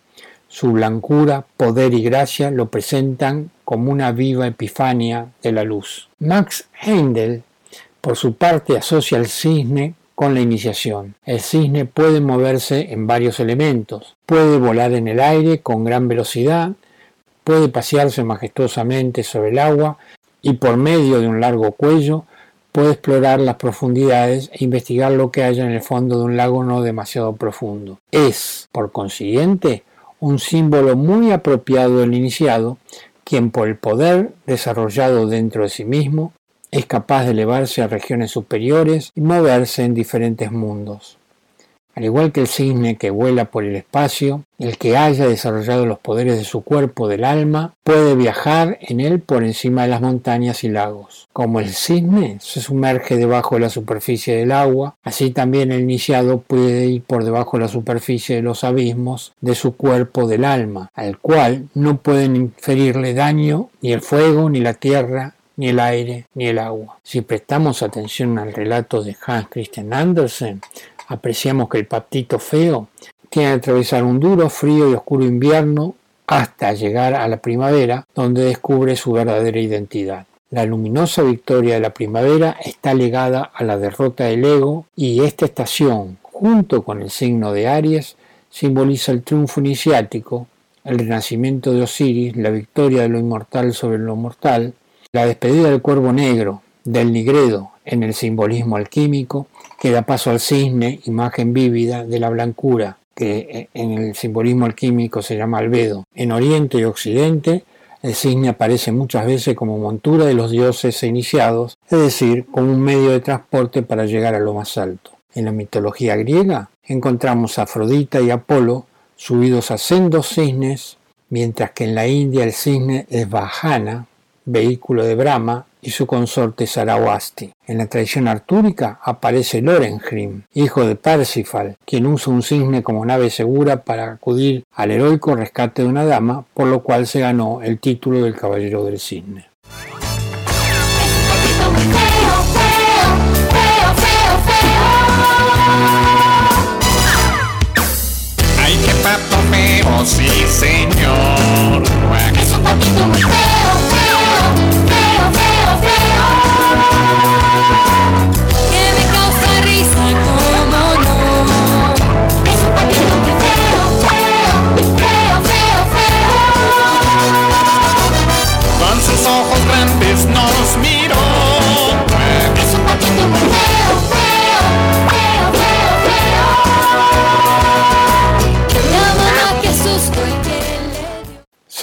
su blancura, poder y gracia lo presentan como una viva epifania de la luz. Max Heindel, por su parte, asocia el cisne con la iniciación. El cisne puede moverse en varios elementos. Puede volar en el aire con gran velocidad, puede pasearse majestuosamente sobre el agua y por medio de un largo cuello puede explorar las profundidades e investigar lo que haya en el fondo de un lago no demasiado profundo. Es, por consiguiente, un símbolo muy apropiado del iniciado, quien por el poder desarrollado dentro de sí mismo es capaz de elevarse a regiones superiores y moverse en diferentes mundos. Al igual que el cisne que vuela por el espacio, el que haya desarrollado los poderes de su cuerpo del alma puede viajar en él por encima de las montañas y lagos. Como el cisne se sumerge debajo de la superficie del agua, así también el iniciado puede ir por debajo de la superficie de los abismos de su cuerpo del alma, al cual no pueden inferirle daño ni el fuego, ni la tierra, ni el aire, ni el agua. Si prestamos atención al relato de Hans Christian Andersen, apreciamos que el patito feo tiene que atravesar un duro, frío y oscuro invierno hasta llegar a la primavera, donde descubre su verdadera identidad. La luminosa victoria de la primavera está ligada a la derrota del ego y esta estación, junto con el signo de Aries, simboliza el triunfo iniciático, el renacimiento de Osiris, la victoria de lo inmortal sobre lo mortal, la despedida del cuervo negro, del nigredo, en el simbolismo alquímico, que da paso al cisne, imagen vívida de la blancura, que en el simbolismo alquímico se llama albedo. En Oriente y Occidente, el cisne aparece muchas veces como montura de los dioses iniciados, es decir, como un medio de transporte para llegar a lo más alto. En la mitología griega encontramos a Afrodita y Apolo subidos a sendos cisnes, mientras que en la India el cisne es Vahana, vehículo de Brahma, y su consorte Sarawasti. En la tradición artúrica aparece Lorengrim, hijo de Parsifal, quien usa un cisne como nave segura para acudir al heroico rescate de una dama, por lo cual se ganó el título del Caballero del Cisne. Ay, qué pato feo, sí señor. Es un patito muy feo, feo,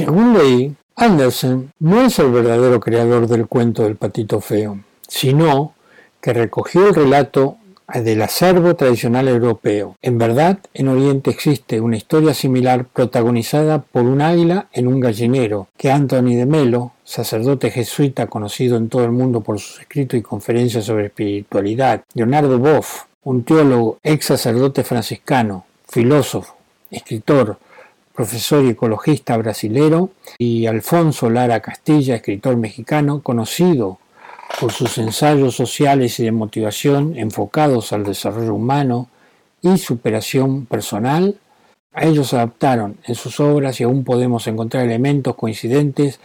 Según leí, Andersen no es el verdadero creador del cuento del patito feo, sino que recogió el relato del acervo tradicional europeo. En verdad, en Oriente existe una historia similar protagonizada por un águila en un gallinero, que Anthony de Melo, sacerdote jesuita conocido en todo el mundo por sus escritos y conferencias sobre espiritualidad, Leonardo Boff, un teólogo ex sacerdote franciscano, filósofo, escritor, profesor y ecologista brasilero, y Alfonso Lara Castilla, escritor mexicano, conocido por sus ensayos sociales y de motivación enfocados al desarrollo humano y superación personal, a ellos adaptaron en sus obras y aún podemos encontrar elementos coincidentes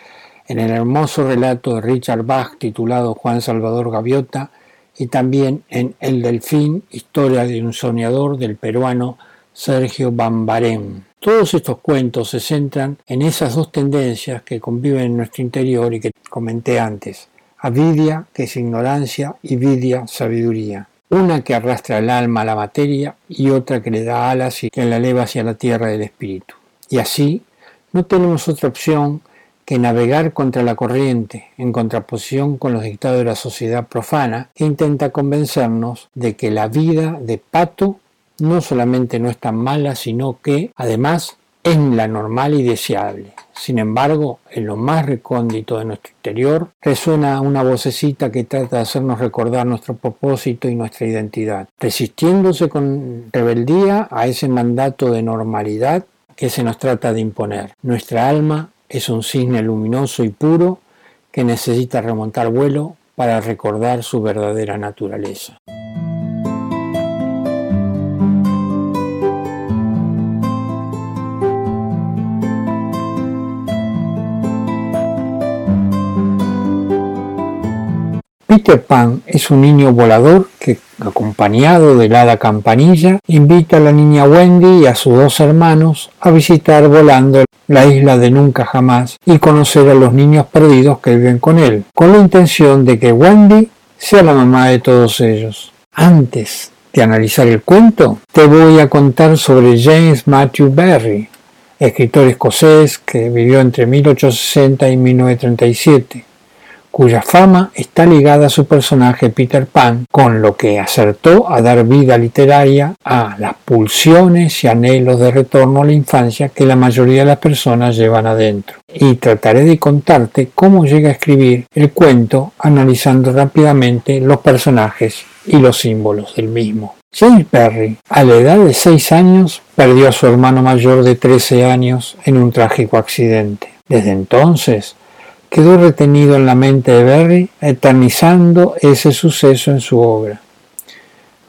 en el hermoso relato de Richard Bach titulado Juan Salvador Gaviota y también en El Delfín, historia de un soñador del peruano Sergio Bambarén. Todos estos cuentos se centran en esas dos tendencias que conviven en nuestro interior y que comenté antes, avidia, que es ignorancia, y vidia, sabiduría. Una que arrastra el alma a la materia y otra que le da alas y que la eleva hacia la tierra del espíritu. Y así no tenemos otra opción que navegar contra la corriente, en contraposición con los dictados de la sociedad profana, que intenta convencernos de que la vida de pato no solamente no es tan mala, sino que además es la normal y deseable. Sin embargo, en lo más recóndito de nuestro interior resuena una vocecita que trata de hacernos recordar nuestro propósito y nuestra identidad, resistiéndose con rebeldía a ese mandato de normalidad que se nos trata de imponer. Nuestra alma es un cisne luminoso y puro que necesita remontar vuelo para recordar su verdadera naturaleza. Peter Pan es un niño volador que, acompañado de la hada campanilla, invita a la niña Wendy y a sus dos hermanos a visitar volando la isla de nunca jamás y conocer a los niños perdidos que viven con él, con la intención de que Wendy sea la mamá de todos ellos. Antes de analizar el cuento, te voy a contar sobre James Matthew Barrie, escritor escocés que vivió entre 1860 y 1937 cuya fama está ligada a su personaje Peter Pan, con lo que acertó a dar vida literaria a las pulsiones y anhelos de retorno a la infancia que la mayoría de las personas llevan adentro. Y trataré de contarte cómo llega a escribir el cuento analizando rápidamente los personajes y los símbolos del mismo. James Perry, a la edad de 6 años, perdió a su hermano mayor de 13 años en un trágico accidente. Desde entonces, quedó retenido en la mente de Berry, eternizando ese suceso en su obra.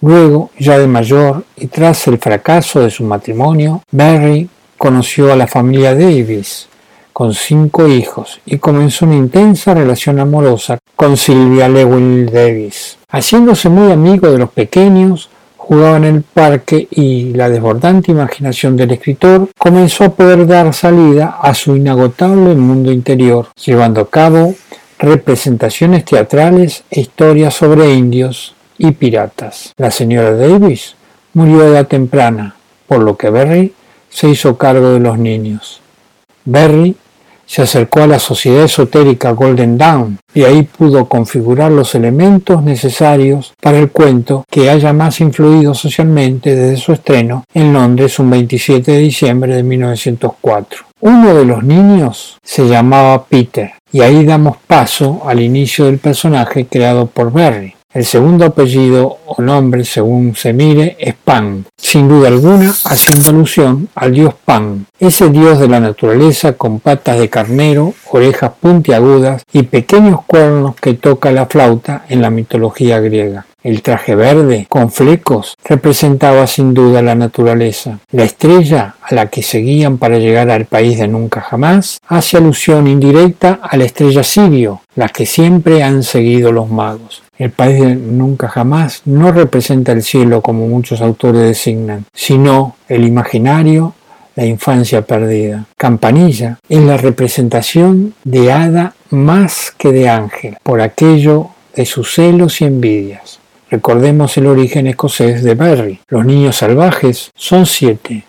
Luego, ya de mayor y tras el fracaso de su matrimonio, Berry conoció a la familia Davis, con cinco hijos, y comenzó una intensa relación amorosa con Sylvia Lewin Davis. Haciéndose muy amigo de los pequeños, jugaba en el parque y la desbordante imaginación del escritor comenzó a poder dar salida a su inagotable mundo interior, llevando a cabo representaciones teatrales e historias sobre indios y piratas. La señora Davis murió a edad temprana, por lo que Berry se hizo cargo de los niños. Berry se acercó a la sociedad esotérica Golden Dawn y ahí pudo configurar los elementos necesarios para el cuento que haya más influido socialmente desde su estreno en Londres un 27 de diciembre de 1904. Uno de los niños se llamaba Peter y ahí damos paso al inicio del personaje creado por Berry. El segundo apellido o nombre, según se mire, es Pan, sin duda alguna haciendo alusión al dios Pan, ese dios de la naturaleza con patas de carnero, orejas puntiagudas y pequeños cuernos que toca la flauta en la mitología griega. El traje verde, con flecos, representaba sin duda la naturaleza. La estrella a la que seguían para llegar al país de nunca jamás hace alusión indirecta a la estrella Sirio, la que siempre han seguido los magos. El país de nunca jamás no representa el cielo como muchos autores designan, sino el imaginario, la infancia perdida. Campanilla es la representación de hada más que de ángel, por aquello de sus celos y envidias. Recordemos el origen escocés de Berry. Los niños salvajes son siete,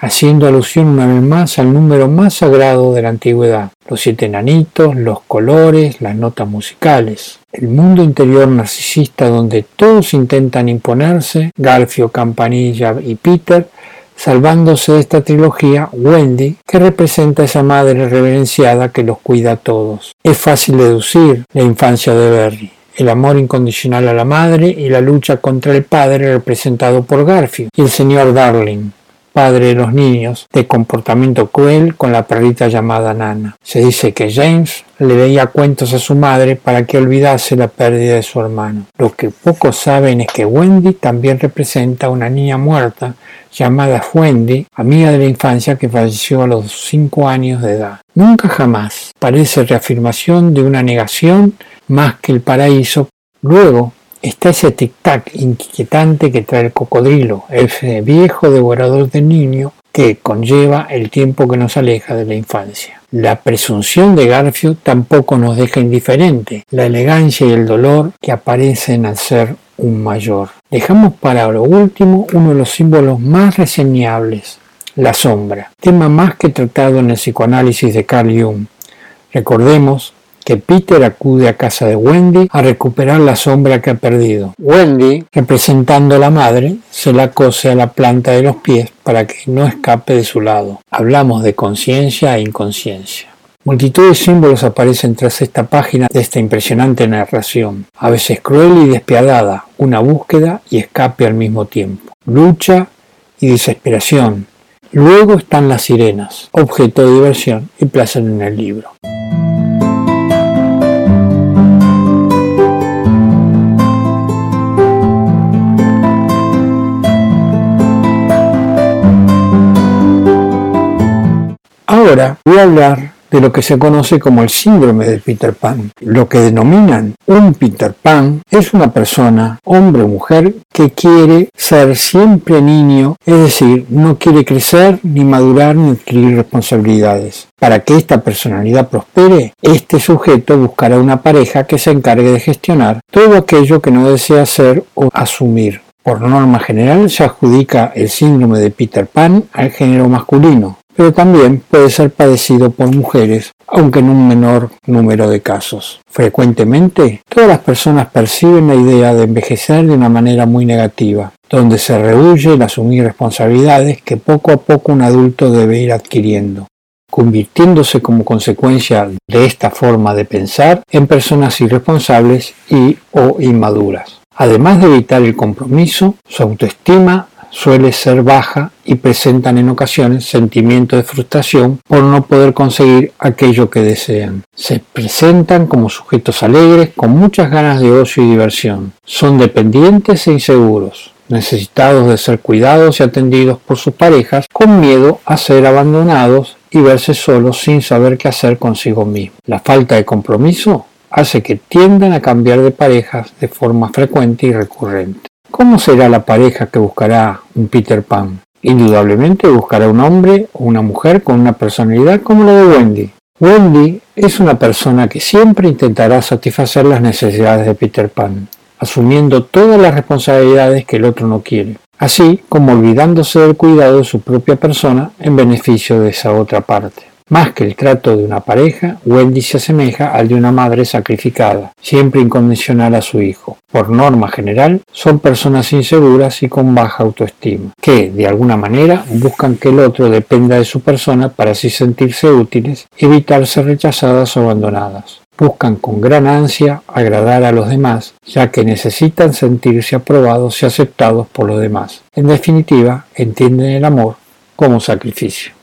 haciendo alusión una vez más al número más sagrado de la antigüedad. Los siete enanitos, los colores, las notas musicales. El mundo interior narcisista donde todos intentan imponerse, Garfio, Campanilla y Peter, salvándose de esta trilogía Wendy, que representa esa madre reverenciada que los cuida a todos. Es fácil deducir la infancia de Berry el amor incondicional a la madre y la lucha contra el padre representado por Garfield y el señor Darling, padre de los niños, de comportamiento cruel con la perrita llamada Nana. Se dice que James le leía cuentos a su madre para que olvidase la pérdida de su hermano. Lo que pocos saben es que Wendy también representa a una niña muerta llamada Wendy, amiga de la infancia que falleció a los cinco años de edad. Nunca jamás parece reafirmación de una negación más que el paraíso. Luego está ese tic-tac inquietante que trae el cocodrilo, ese viejo devorador de niño que conlleva el tiempo que nos aleja de la infancia. La presunción de Garfield tampoco nos deja indiferente, la elegancia y el dolor que aparecen al ser un mayor. Dejamos para lo último uno de los símbolos más reseñables, la sombra, tema más que tratado en el psicoanálisis de Carl Jung. Recordemos que Peter acude a casa de Wendy a recuperar la sombra que ha perdido. Wendy, representando a la madre, se la cose a la planta de los pies para que no escape de su lado. Hablamos de conciencia e inconsciencia. Multitud de símbolos aparecen tras esta página de esta impresionante narración, a veces cruel y despiadada, una búsqueda y escape al mismo tiempo, lucha y desesperación. Luego están las sirenas, objeto de diversión y placer en el libro. Ahora voy a hablar de lo que se conoce como el síndrome de Peter Pan. Lo que denominan un Peter Pan es una persona, hombre o mujer, que quiere ser siempre niño, es decir, no quiere crecer, ni madurar, ni adquirir responsabilidades. Para que esta personalidad prospere, este sujeto buscará una pareja que se encargue de gestionar todo aquello que no desea hacer o asumir. Por norma general se adjudica el síndrome de Peter Pan al género masculino, pero también puede ser padecido por mujeres, aunque en un menor número de casos. Frecuentemente, todas las personas perciben la idea de envejecer de una manera muy negativa, donde se rehuye el asumir responsabilidades que poco a poco un adulto debe ir adquiriendo convirtiéndose como consecuencia de esta forma de pensar en personas irresponsables y o inmaduras. Además de evitar el compromiso, su autoestima suele ser baja y presentan en ocasiones sentimientos de frustración por no poder conseguir aquello que desean. Se presentan como sujetos alegres con muchas ganas de ocio y diversión. Son dependientes e inseguros necesitados de ser cuidados y atendidos por sus parejas, con miedo a ser abandonados y verse solos sin saber qué hacer consigo mismo. La falta de compromiso hace que tiendan a cambiar de parejas de forma frecuente y recurrente. ¿Cómo será la pareja que buscará un Peter Pan? Indudablemente buscará un hombre o una mujer con una personalidad como la de Wendy. Wendy es una persona que siempre intentará satisfacer las necesidades de Peter Pan, asumiendo todas las responsabilidades que el otro no quiere, así como olvidándose del cuidado de su propia persona en beneficio de esa otra parte. Más que el trato de una pareja, Wendy se asemeja al de una madre sacrificada, siempre incondicional a su hijo. Por norma general, son personas inseguras y con baja autoestima, que, de alguna manera, buscan que el otro dependa de su persona para así sentirse útiles, evitar ser rechazadas o abandonadas. Buscan con gran ansia agradar a los demás, ya que necesitan sentirse aprobados y aceptados por los demás. En definitiva, entienden el amor como sacrificio.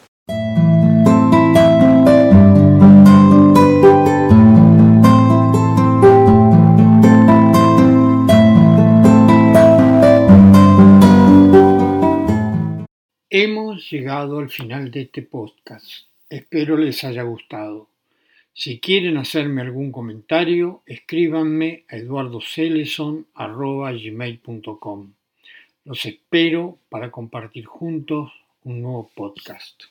Hemos llegado al final de este podcast. Espero les haya gustado. Si quieren hacerme algún comentario, escríbanme a eduardoceleson.gmail.com. Los espero para compartir juntos un nuevo podcast.